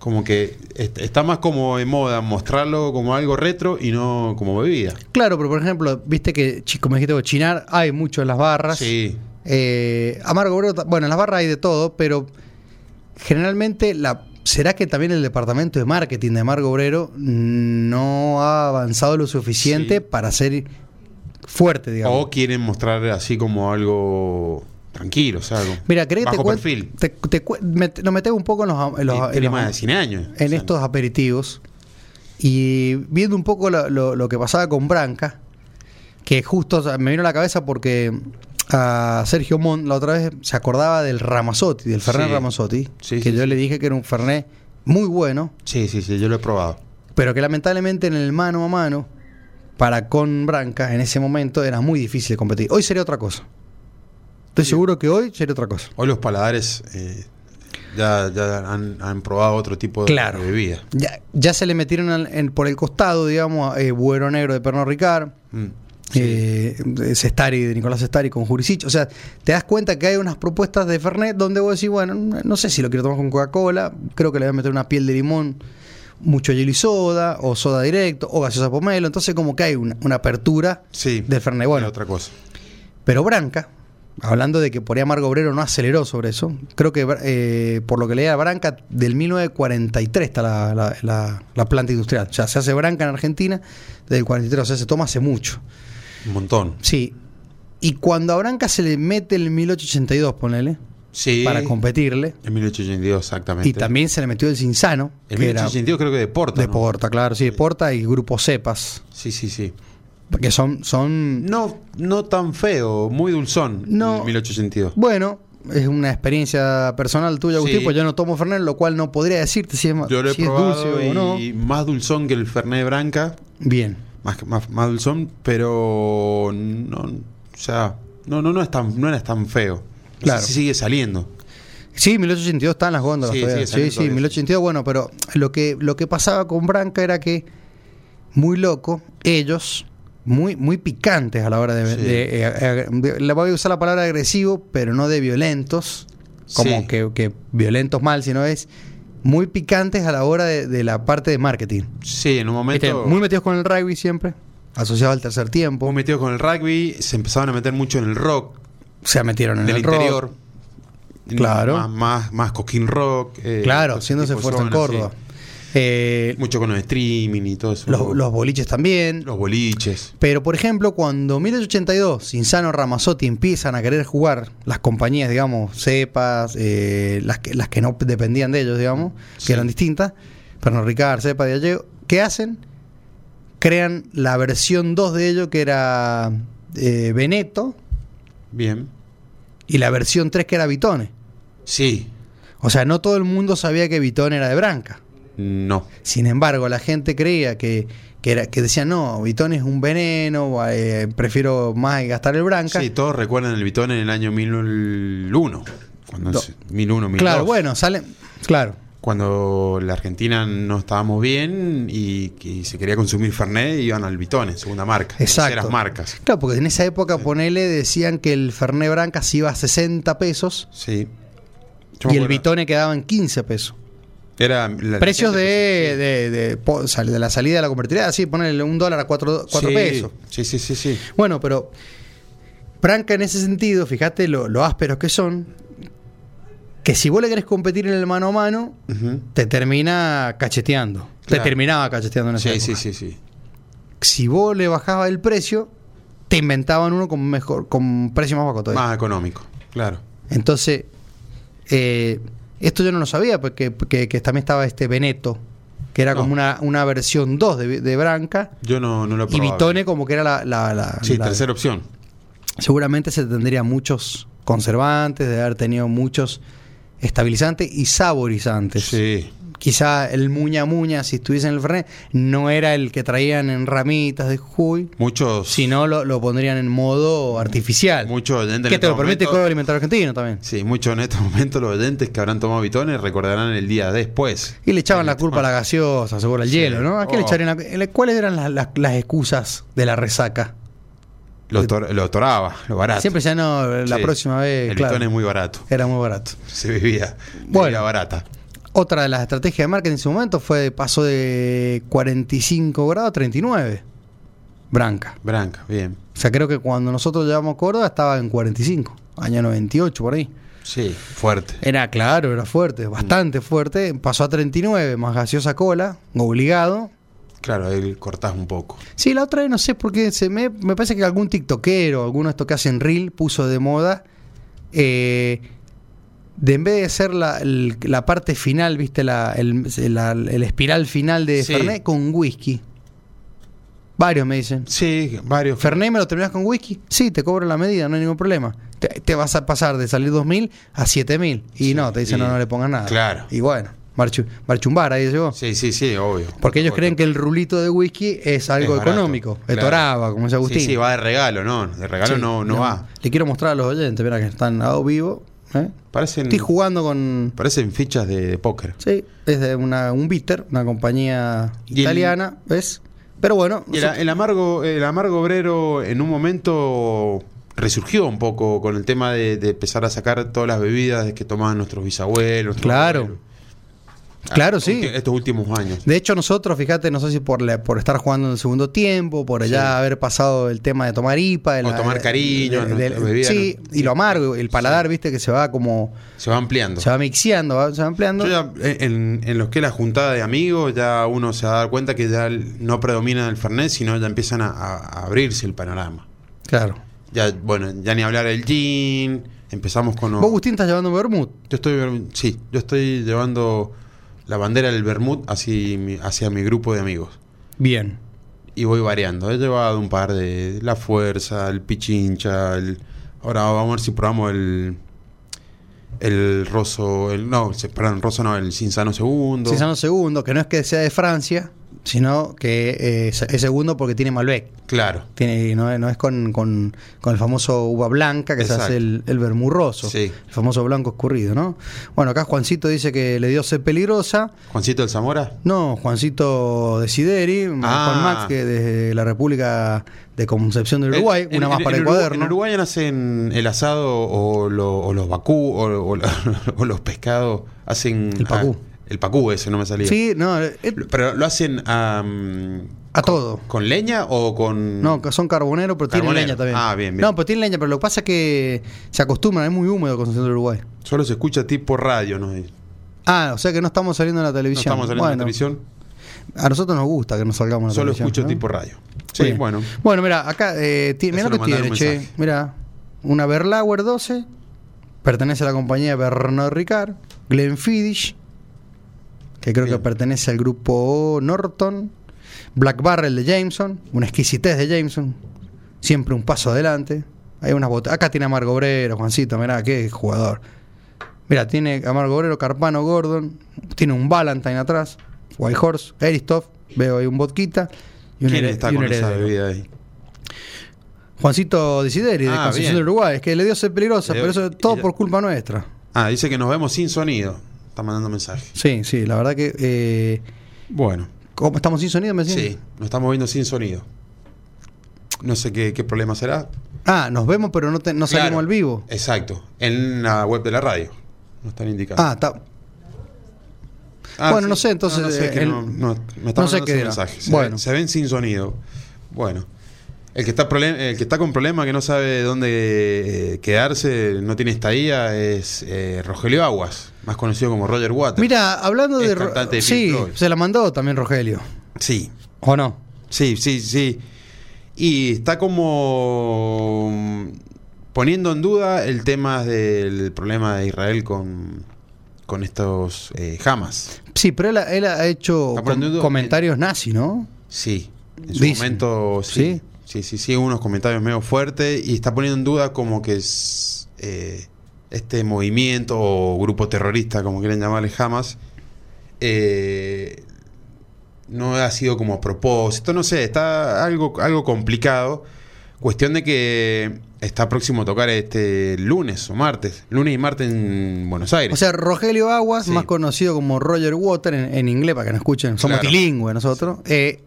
Como que est- está más como de moda mostrarlo como algo retro y no como bebida.
claro, pero por ejemplo, viste que, como dijiste, chinar hay mucho en las barras.
Sí.
Eh, amargo obrero, bueno, en las barras hay de todo, pero generalmente la ¿Será que también el departamento de marketing de Amargo Obrero no ha avanzado lo suficiente
Sí.
para ser fuerte, digamos?
O quieren mostrar así como algo tranquilo, o sea, algo
Mira, ¿querés que te
bajo perfil.
Te, te cu- me- nos metemos un poco en los, en los- en los-
más de 100 años.
en
O sea,
estos aperitivos y viendo un poco lo, lo- lo que pasaba con Branca, que justo o sea, me vino a la cabeza porque a Sergio Mont la otra vez se acordaba del Ramazzotti, del Fernet
Sí.
Ramazzotti,
Sí,
que
sí,
yo le dije que era un Fernet muy bueno,
Sí, sí, sí, yo lo he probado.
pero que lamentablemente en el mano a mano para con Branca en ese momento era muy difícil de competir. Hoy sería otra cosa. Estoy seguro que hoy sería otra cosa.
Hoy los paladares eh, ya, ya han, han probado otro tipo de,
Claro.
bebida.
Ya, ya se le metieron en- por el costado, digamos, eh, Buero Negro de Pernod Ricard,
Mm.
Eh, de Sestari, de Nicolás Sestari con Jurisic. O sea, te das cuenta que hay unas propuestas de Fernet donde vos decís, bueno, no sé si lo quiero tomar con Coca-Cola, creo que le voy a meter una piel de limón, mucho hielo y soda, o soda directo, o gaseosa pomelo. Entonces, como que hay una, una apertura
Sí.
del Fernet. Bueno,
otra cosa.
pero Branca, hablando de que por ahí Amargo Obrero no aceleró sobre eso, creo que eh, por lo que leía Branca, del 1943 está la, la- la- la planta industrial. O sea, se hace Branca en Argentina desde el 43, o sea, se toma hace mucho.
Un montón.
Sí. Y cuando a Branca se le mete el 1882, ponele,
Sí.
para competirle,
En 1882, exactamente.
y también se le metió el Cinzano,
En
que era
1882 creo que de Porta.
de
¿no?
Porta, claro, sí, de Porta y Grupo Cepas,
Sí, sí, sí.
que son, son
No, no tan feo, muy dulzón.
No.
el 1882.
Bueno, es una experiencia personal tuya, Agustín,
Sí.
pues yo no tomo Fernet, lo cual no podría decirte si es,
Yo lo he
si es
probado
dulce o no.
y más dulzón que el Fernet Branca.
Bien.
Más, más, más dulzón, pero no, o sea, no, no, no es tan, no es tan feo.
Claro.
si sigue saliendo.
Sí, 1882 están las góndolas
Sí,
todavía. Sí, sí,
todavía.
1882, bueno, pero lo que, lo que pasaba con Branca era que, muy loco, ellos, muy, muy picantes a la hora de...
Sí.
de- eh, eh, de- le voy a usar la palabra agresivo, pero no de violentos, como
Sí.
que, que violentos mal, sino es muy picantes a la hora de, de la parte de marketing.
Sí, en un momento.
muy metidos con el rugby siempre, asociado al tercer tiempo.
muy metido con el rugby, se empezaban a meter mucho en el rock
se metieron en
del
el rock.
interior.
Claro.
Más, más, más coquín rock. eh,
Claro, haciéndose fuerte en Córdoba.
sí.
Eh,
Mucho con el streaming y todo eso.
los, los boliches también.
Los boliches.
Pero, por ejemplo, cuando 1882, Insano Ramazotti empiezan a querer jugar, las compañías, digamos, cepas, eh, las, que, las que no dependían de ellos, digamos, que eran distintas, Pernod Ricard, Cepa, Diageo, ¿qué hacen? Crean la versión 2 de ello, que era eh, Veneto,
Bien.
y la versión 3, que era Vitone.
Sí.
O sea, no todo el mundo sabía que Vitone era de Branca.
No.
Sin embargo, la gente creía que, que, era, que decía, no, Vitón es un veneno, eh, prefiero más gastar el Branca.
Sí, todos recuerdan el Vitón en el año 1001. Cuando
Do-
se- 1001, 1002.
claro, bueno, sale, claro.
Cuando la Argentina no estábamos bien y, que se quería consumir Fernet, iban al Vitone, segunda marca.
Exacto.
Terceras marcas.
Claro, porque en esa época, ponele, decían que el Fernet Branca se iba a 60 pesos
Sí. Yo
y el. Vitone quedaba en 15 pesos.
Era la-
Precios de, de, de, la salida de la convertibilidad, así, ponerle un dólar a 4
sí. Sí,
pesos.
Sí, sí, sí, sí.
Bueno, pero Branca en ese sentido, fíjate lo, lo ásperos que son, que si vos le querés competir en el mano a mano, te termina cacheteando. Te terminaba cacheteando en esa
Sí, sí, sí, sí.
Si vos le bajabas el precio, te inventaban uno con mejor, con precio más bajo todavía.
Más económico, claro.
Entonces, eh, esto yo no lo sabía, porque, porque- que también estaba este Veneto, que era
No.
como una, una versión 2 de, de Branca,
Yo no, no lo he
y. Vitone como que era la... la- la-
Sí,
la-
tercera opción.
seguramente se tendría muchos conservantes, de haber tenido muchos estabilizantes y saborizantes.
Sí.
Quizá el muña muña, si estuviese en el Fernet, no era el que traían en ramitas de Jujuy,
Muchos.
sino lo, lo pondrían en modo artificial.
Muchos oyentes en
que te
este
lo permite el Código Alimentario Argentino también.
Sí, muchos en estos momentos los oyentes que habrán tomado bitones recordarán el día después.
Y le echaban la culpa a la gaseosa, seguro al
Sí.
hielo, ¿no? ¿A qué le
Oh.
echarían la- ¿Cuáles eran las, las- las excusas de la resaca?
Lo, tor- lo toraba, lo barato.
Siempre decían, no, la
Sí.
próxima vez,
El
claro,
bitón es muy barato.
era muy barato.
Se vivía.
Bueno.
Bebida barata.
Otra de las estrategias de marketing en su momento fue pasó de 45 grados a 39. Branca.
Branca, bien.
O sea, creo que cuando nosotros llegamos a Córdoba estaba en 45, año 98 por ahí.
Sí, fuerte.
Era claro, era fuerte, bastante fuerte. Pasó a 39, más gaseosa cola, obligado.
Claro, ahí cortás un poco.
Sí, la otra vez no sé por qué se me, me parece que algún tiktokero, alguno de estos que hacen reel, puso de moda. eh, de en vez de ser la, la parte final, viste, la, el, la- el espiral final de
Sí.
Fernet con whisky. Varios me dicen.
Sí, varios.
Fernet me lo terminas con whisky. Sí, te cobro la medida, no hay ningún problema. Te, te vas a pasar de salir 2000 a 7000. Y
Sí,
no, te dicen
y-
no, no le pongas nada.
claro.
Y bueno, marchu, marchumbar ahí llegó.
Sí, sí, sí, obvio.
Porque ellos creen que el rulito de whisky es algo
Es barato,
económico.
claro.
Etoraba, como dice Agustín.
Sí, sí, va de regalo, no. De regalo
Sí,
no, no va.
Le quiero mostrar a los oyentes, mira que están a vivo. ¿Eh?
Parecen,
Estoy jugando con.
parecen fichas de póker.
Sí, es de una, un bitter, una compañía
Y el-
italiana, ¿ves? Pero bueno,
Y el, el amargo, el amargo obrero en un momento resurgió un poco con el tema de, de empezar a sacar todas las bebidas que tomaban nuestros bisabuelos.
Claro.
abuelos.
Claro,
Ah,
sí.
ulti- Estos últimos años.
De hecho, nosotros, fíjate, no sé si por, la- por estar jugando en el segundo tiempo, por allá
Sí.
haber pasado el tema de tomar IPA, de
O tomar cariño,
de-
bebida,
sí,
¿no?
y lo amargo, el paladar, viste, que se va como,
Se va ampliando.
se va mixeando, va- se va ampliando.
Yo ya, en, en los que es la juntada de amigos, ya uno se va a dar cuenta que ya no predomina el Fernet, sino ya empiezan a, abrirse el panorama.
Claro.
Ya, bueno, ya ni hablar del gin, empezamos con...
Vos, Agustín, estás llevando vermut.
Yo estoy, sí, yo estoy llevando la bandera del Bermud hacia mi, hacia mi grupo de amigos.
Bien.
Y voy variando. He llevado un par de La Fuerza, el Pichincha, el... Ahora vamos a ver si probamos el... El Rosso, el, no, se- perdón, Rosso no, el Cinzano Segundo.
Cisano segundo, que no es que sea de Francia, sino que eh, es es segundo porque tiene Malbec.
Claro.
Tiene, no, es- no es con, con- con el famoso uva blanca que se hace el, el vermurroso.
Sí.
El famoso blanco escurrido, ¿no? Bueno, acá Juancito dice que le dio sed peligrosa.
Juancito del Zamora.
No, Juancito Desideri,
Ah.
Juan Max, que desde la República de Concepción del Uruguay, una
en-
más
en-
para
en
el
Uruguay-
cuaderno.
En Uruguay hacen el asado o, lo- o los bacú o, o la- o los pescados hacen
El pacú.
ah, el pacú ese no me salía.
Sí, no, eh,
Pero lo hacen am,
a todo.
con leña o con
No, son carboneros, pero tienen leña también.
Ah, bien, bien.
No, pero tienen leña, pero lo que pasa es que se acostumbran, es muy húmedo Concepción del Uruguay.
Solo se escucha tipo radio, ¿no? No
Ah, o sea que no estamos saliendo en la televisión.
estamos saliendo en la
Bueno,
televisión,
A nosotros nos gusta que nos salgamos la
solo
televisión.
escucho
¿no?
tipo radio. Sí,
Bien.
bueno.
Bueno, mira, acá, eh, mira lo que tiene, che. Mira, una Berlauer 12, pertenece a la compañía Bernard Ricard, Glenfiddich, que creo que pertenece al grupo Norton, Black Barrel de Jameson, una exquisitez de Jameson, siempre un paso adelante. Hay unas botellas. Acá tiene Amargo Obrero, Juancito, mirá, qué jugador. Mira, tiene Amargo Obrero, Carpano, Gordon, tiene un Valentine atrás, White Horse, Eristoff, veo ahí un vodquita y un,
¿Quién
hered-
está
y un
con esa bebida ahí?
Juancito Desideri, de
Ah,
Concepción
bien.
del Uruguay. Es que le dio ser peligrosa, pero eso es todo por culpa nuestra.
Ah, dice que nos vemos sin sonido. Está mandando mensaje.
Sí, sí, la verdad que. Eh,
Bueno,
¿Cómo estamos sin sonido? ¿Me decían?
sí, nos estamos viendo sin sonido. No sé qué, qué problema será.
Ah, nos vemos, pero no, te- no salimos
Claro,
al vivo.
Exacto, en la web de la radio. No están indicando.
Ah, está.
Ah,
bueno, no sé, entonces,
No, no sé,
eh,
que
el-
no, no- me está
no sé qué
mensaje. Se,
Bueno.
ven, se ven sin sonido. Bueno. El que está problem- el que está con problema que no sabe dónde eh, quedarse, no tiene estadía, es eh, Rogelio Aguas, más conocido como Roger Waters.
Mira, hablando
Es
de. Ro-
de
sí,
Floyd.
se la mandó también Rogelio.
Sí,
¿O no?
sí, sí, sí. Y está como poniendo en duda el tema del problema de Israel con, con estos eh, Hamas.
Sí, pero él, ha- él ha hecho com- comentarios nazis, ¿no?
Sí, en su momento sí.
¿Sí?
Sí. Sí, sí, unos comentarios medio fuertes y está poniendo en duda como que es, eh, este movimiento o grupo terrorista, como quieren llamarle Hamas, eh, no ha sido como a propósito, no sé, está algo, algo complicado. Cuestión de que está próximo a tocar este lunes o martes, lunes y martes en Buenos Aires.
O sea, Rogelio Aguas,
Sí.
más conocido como Roger Water en, en inglés, para que nos escuchen, somos
Claro.
bilingües nosotros. Eh,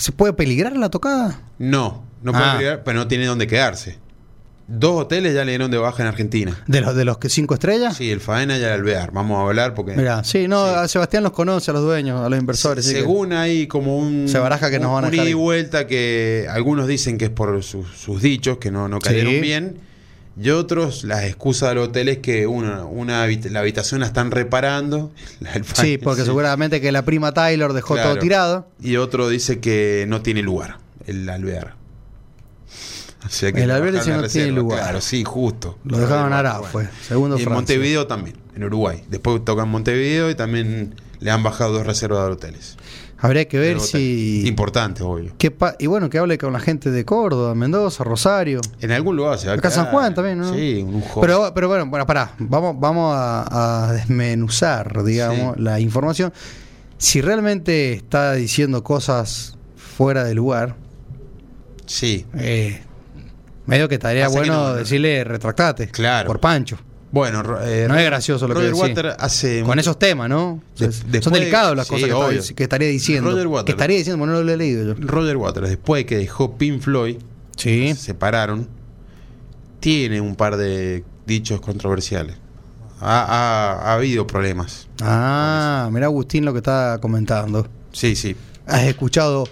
¿Se puede peligrar la tocada?
no, no puede
Ah.
llegar, pero no tiene dónde quedarse. Dos hoteles ya le dieron de baja en Argentina.
¿De los, de los que cinco estrellas?
Sí, el Faena y el Alvear. Vamos a hablar porque.
Mira, sí, no,
Sí.
a Sebastián los conoce, a los dueños, a los inversores.
Según hay como un.
Se baraja que nos van a
un ida y vuelta que algunos dicen que es por sus, sus dichos, que no, no cayeron
Sí.
bien. Y otros, las excusas del hotel es que una, una la habitación la están reparando. la del
Sí, porque
sí.
seguramente que la prima Taylor dejó
Claro.
todo tirado.
Y otro dice que no tiene lugar, el Alvear. O sea
El Alvear
la
no tiene lugar.
Claro, sí, justo.
Lo dejaron
Bueno,
Arao,
bueno.
fue. Segundo
Y en. Montevideo también, en Uruguay. Después tocan Montevideo y también le han bajado dos reservas de hoteles.
Habría que ver si.
Importante, obvio.
y bueno, que hable con la gente de Córdoba, Mendoza, Rosario.
En algún lugar se va a
Acá San. Juan también, ¿no?
Sí, un.
Pero, pero bueno, bueno, pará, vamos, vamos a, a desmenuzar, digamos,
Sí.
la información. Si realmente está diciendo cosas fuera de lugar,
Sí,
eh, medio que estaría
Pasa que
bueno
no-
decirle retractate.
Claro.
Por Pancho.
Bueno, eh,
No es gracioso lo que
Roger
decís.
Water hace.
Con esos temas, ¿no?
De- después
son
de-
delicados las
sí,
cosas que, que estaría diciendo.
Roger Waters.
Que estaría diciendo, bueno, no lo he leído yo.
Roger Waters, después que dejó Pink Floyd,
Sí.
se separaron, tiene un par de dichos controversiales. Ha, ha- ha habido problemas.
Ah, mira Agustín lo que está comentando.
Sí, sí,
Has escuchado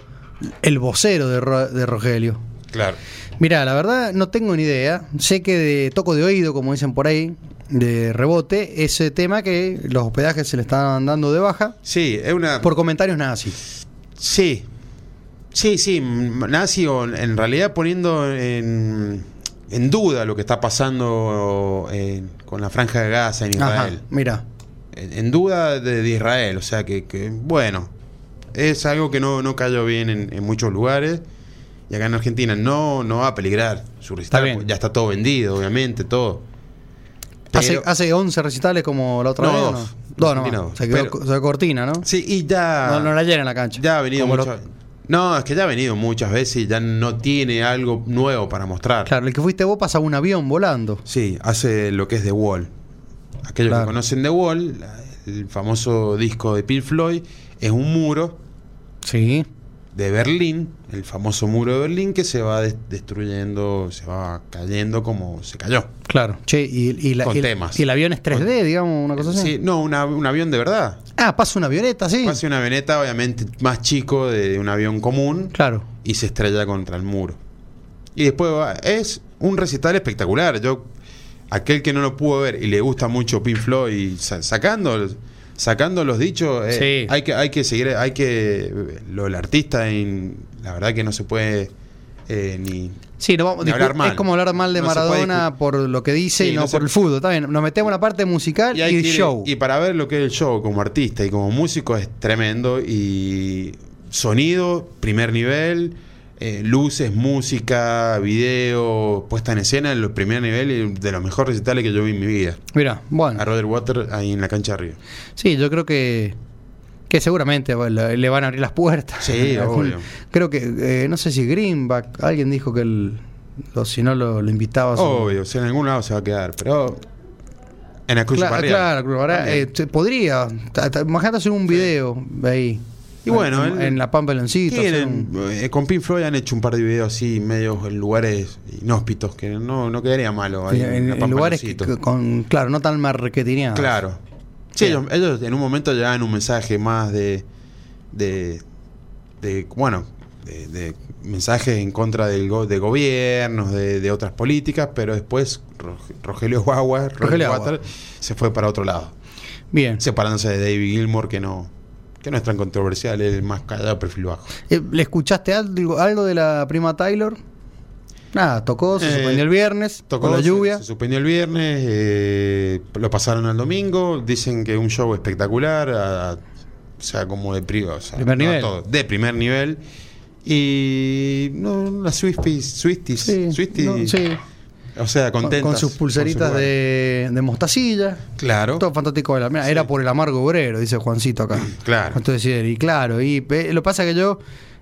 el vocero de, Ro- de Rogelio.
claro.
Mira, la verdad no tengo ni idea. Sé que de toco de oído, como dicen por ahí, de rebote, ese tema que los hospedajes se le están dando de baja
Sí, es una.
por comentarios nazis.
Sí. Sí, sí. Nazi o en realidad poniendo en, en duda lo que está pasando en- con la franja de Gaza en
Ajá,
Israel.
mira.
En, en duda de, de Israel. O sea que, que, bueno, es algo que no, no cayó bien en, en muchos lugares. Y acá en Argentina no, no va a peligrar su porque Ya está todo vendido, obviamente, todo.
Hace,
Pero-
hace 11 recitales como la otra
No,
vez. ¿o
dos.
no?
Dos
Dos nomás.
terminados.
Se quedó,
Pero-
se quedó cortina, ¿no?
Sí, y ya.
No, no la llena en la cancha.
Ya ha venido mucho- No, es que ya ha venido muchas veces y ya no tiene algo nuevo para mostrar.
Claro, el que fuiste vos pasa un avión volando.
Sí, hace lo que es The Wall. Aquellos
Claro.
que conocen The Wall, el famoso disco de Pink Floyd, es un muro
Sí.
De Berlín, el famoso muro de Berlín que se va des- destruyendo, se va cayendo como se cayó.
Claro. Che, y, y la-
Con
y
temas.
y el avión es 3D, digamos, una cosa así.
Sí, no, una- un avión de verdad.
Ah, pasa una avioneta, sí.
Pasa una avioneta obviamente más chico de un avión común
Claro.
y se estrella contra el muro. Y después va- es un recital espectacular. Yo, aquel que no lo pudo ver y le gusta mucho Pink Floyd, y sacando, sacando los dichos, eh,
Sí.
hay que, hay que seguir, hay que lo del artista, en, la verdad que no se puede eh, ni
Sí, no vamos,
Ni hablar mal.
es como hablar mal de
No
Maradona por lo que dice
Sí,
y no,
no se-
por el fútbol. Está bien, nos metemos en la parte musical y,
hay
el show.
Y para ver lo que es el show como artista y como músico es tremendo. Y sonido, primer nivel, eh, luces, música, video, puesta en escena, en los primer nivel de los mejores recitales que yo vi en mi vida.
Mira, bueno.
A Roger Water ahí en la cancha arriba.
Sí, yo creo que que seguramente bueno, le van a abrir las puertas.
Sí, obvio.
Creo que, eh, no sé si Greenback, alguien dijo que el, lo- si no lo, lo invitaba
Obvio, o sea, en algún lado se va a quedar. Pero en la Cruz
Cla-
Barrial.
claro, Cruz Barrial, eh, podría. Imagínate hacer un video ahí.
Y bueno,
en, la Pampa Leoncito.
Tienen,
un-
eh, con Pink Floyd han hecho un par de videos así, medios en lugares inhóspitos, que no, no quedaría malo. ahí
en,
la
en
Pampa
lugares que- con, claro, no tan marketineados.
Claro. Sí, ellos, ellos en un momento llevaban un mensaje más de. de. de bueno, de, de mensajes en contra del go- de gobiernos, de, de otras políticas, pero después Ro- Rogelio Guagua, Rogelio
Rogelio
Water, se fue para otro lado.
Bien.
Separándose de David Gilmour, que no. Que no es tan controversial, es el más callado, perfil bajo.
Eh, ¿Le escuchaste algo, algo de la prima Taylor? Nada, tocó, se
Eh,
suspendió el viernes,
Tocó,
con la lluvia.
Se, suspendió el viernes, eh, lo pasaron al domingo. Dicen que un show espectacular, a- a- o sea, como de pri- o sea,
Primer
no,
nivel.
todo, de primer nivel. Y no, las Swifties, Swifties,
Sí,
Swifties,
no, sí.
O sea,
Con,
contentas.
con sus pulseritas
con su lugar.
de, de mostacilla.
Claro,
Todo fantástico. de la- Mira, Era por el amargo obrero, dice Juancito acá.
claro.
Entonces, y claro, y eh, lo pasa que yo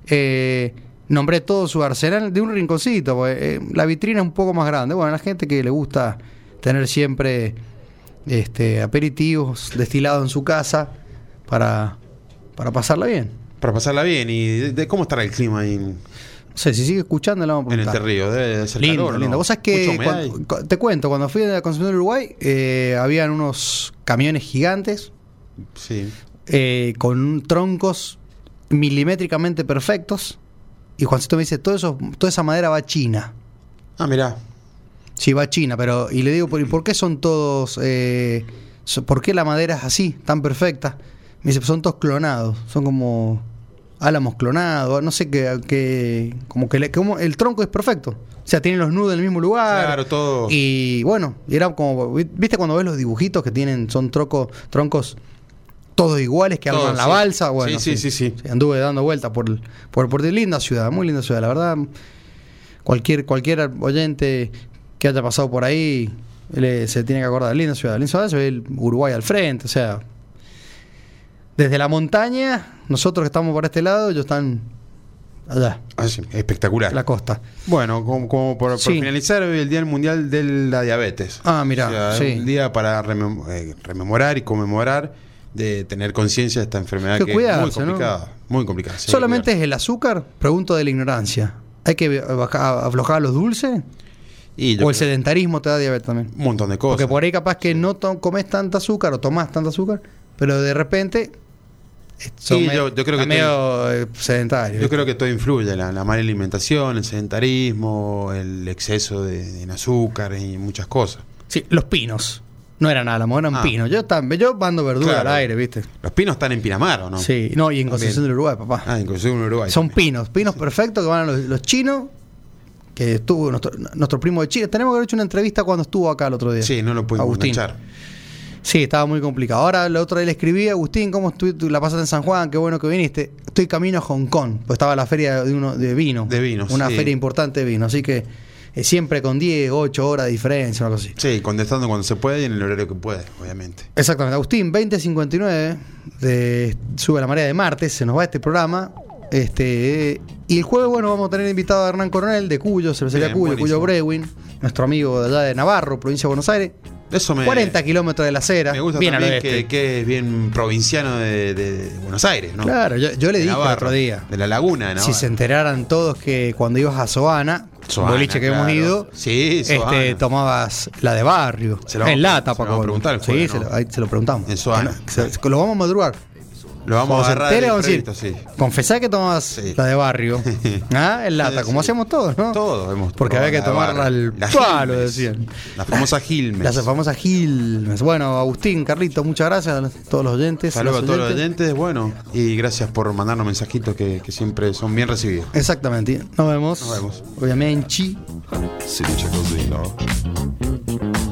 eh, nombré todo su arsenal de un rinconcito, porque, eh, la vitrina es un poco más grande. Bueno, la gente que le gusta tener siempre este, aperitivos destilados en su casa para, para pasarla bien.
Para pasarla bien. ¿Y de, de cómo estará el clima ahí en,
No sé, si sigue escuchando, le vamos a
en
preguntar.
Entre Ríos? Debe de ser
Lindo,
calor, ¿no?
lindo. Vos sabés que, te cuento, cuando fui a la Concepción del Uruguay, eh, habían unos camiones gigantes
Sí.
eh, con troncos milimétricamente perfectos. Y Juancito me dice, todo eso, toda esa madera va a China.
Ah, mirá.
Sí, va a China, pero... Y le digo, ¿por, y por qué son todos... eh, ¿Por qué la madera es así, tan perfecta? Me dice, son todos clonados. Son como álamos clonados. No sé qué... qué- como que le- como el tronco es perfecto. O sea, tienen los nudos en el mismo lugar.
Claro, todo.
Y bueno, era como... ¿Viste cuando ves los dibujitos que tienen... Son troco, troncos todos iguales que
Todos,
arman la
sí.
balsa? Bueno,
Sí, sí, sí, sí.
Anduve dando vueltas por, por, por linda ciudad, muy linda ciudad, la verdad. Cualquier, cualquier oyente que haya pasado por ahí le- se tiene que acordar. Linda ciudad, linda ciudad, se ve el Uruguay al frente, o sea. Desde la montaña, nosotros que estamos por este lado, ellos están allá,
Ah, sí, espectacular.
la costa.
Bueno, como, como por, finalizar, hoy el Día Mundial de la Diabetes.
Ah, mirá,
O sea,
sí.
Un día para remem- eh, rememorar y conmemorar de tener conciencia de esta enfermedad
Que
que, es muy complicada. Muy complicada. sí,
¿Solamente es el azúcar? Pregunto de la ignorancia. ¿Hay que bajar- aflojar los dulces?
Y
¿O el
creo-
sedentarismo te da diabetes también?
un montón de cosas.
Porque por ahí capaz que no comes tanta azúcar o tomás tanta azúcar, pero de repente...
Sí,
me-
yo- yo creo que
medio eh, sedentario.
Yo creo que todo influye, la, la mala alimentación, el sedentarismo, el exceso de, en azúcar y muchas cosas.
Sí, los pinos. No eran álamos, eran
Ah.
pinos. Yo también, yo mando verdura
Claro.
al aire, ¿viste?
Los pinos están en Pinamar, ¿o no?
Sí, no, y en. Concepción del Uruguay, papá.
Ah, en Uruguay.
Son
también.
pinos, pinos perfectos que van a los, los chinos, que estuvo nuestro, nuestro primo de Chile. Tenemos que haber hecho una entrevista cuando estuvo acá el otro día.
Sí, no lo pudimos
Agustín.
enganchar.
Sí, estaba muy complicado. Ahora el otro día le escribí, Agustín, ¿cómo estuviste? La pasaste en San Juan, qué bueno que viniste. Estoy camino a Hong Kong, pues estaba la feria de, uno, de vino.
De vinos,
Una
sí.
feria importante de vino, así que eh, siempre con 10, 8 horas de diferencia, una cosa así.
Sí, contestando cuando se puede y en el horario que puede, obviamente.
Exactamente, Agustín, 2059 de Sube la Marea de Martes, se nos va este programa. Este, y el jueves, bueno, vamos a tener invitado a Hernán Coronel de Cuyo, cervecería Cuyo. Cuyo Brewin, nuestro amigo de allá de Navarro, provincia de Buenos Aires.
Eso me,
40 kilómetros de la acera,
me gusta
bien
también que, que es bien provinciano de, Buenos Aires, ¿no?
Claro, yo, yo le
De
dije el otro día.
De la laguna, ¿no?
Si se enteraran todos que cuando ibas a Soana,
Soana,
boliche que hemos ido,
Sí,
este, tomabas la de barrio.
Se lo vamos-
en lata,
se lo
Paco.
vamos a preguntar
Sí, lo, ahí se lo preguntamos.
En Soana.
Se- lo vamos a madrugar.
Lo vamos
Cuando
a agarrar
entere,
de
vamos a decir,
imprevisto, sí.
confesá que tomabas
Sí.
la de barrio. ¿Ah? En lata,
Sí,
como
sí.
hacemos todos, ¿no?
Todos hemos
Porque había que tomarla al palo,
Gilmes.
decían.
La famosa Gilmes.
La famosa Gilmes. Bueno, Agustín, Carlito, muchas gracias a todos los oyentes.
Saludos a todos los
oyentes.
bueno, y gracias por mandarnos mensajitos que, que siempre son bien recibidos.
Exactamente. Nos vemos.
Nos vemos.
Ovviamente.
Si dice così, no?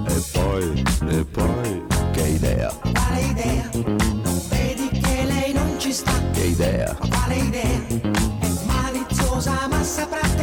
E poi, e poi, che idea,
Quale idea?
Idea.
Quale idea? È maliziosa ma saprà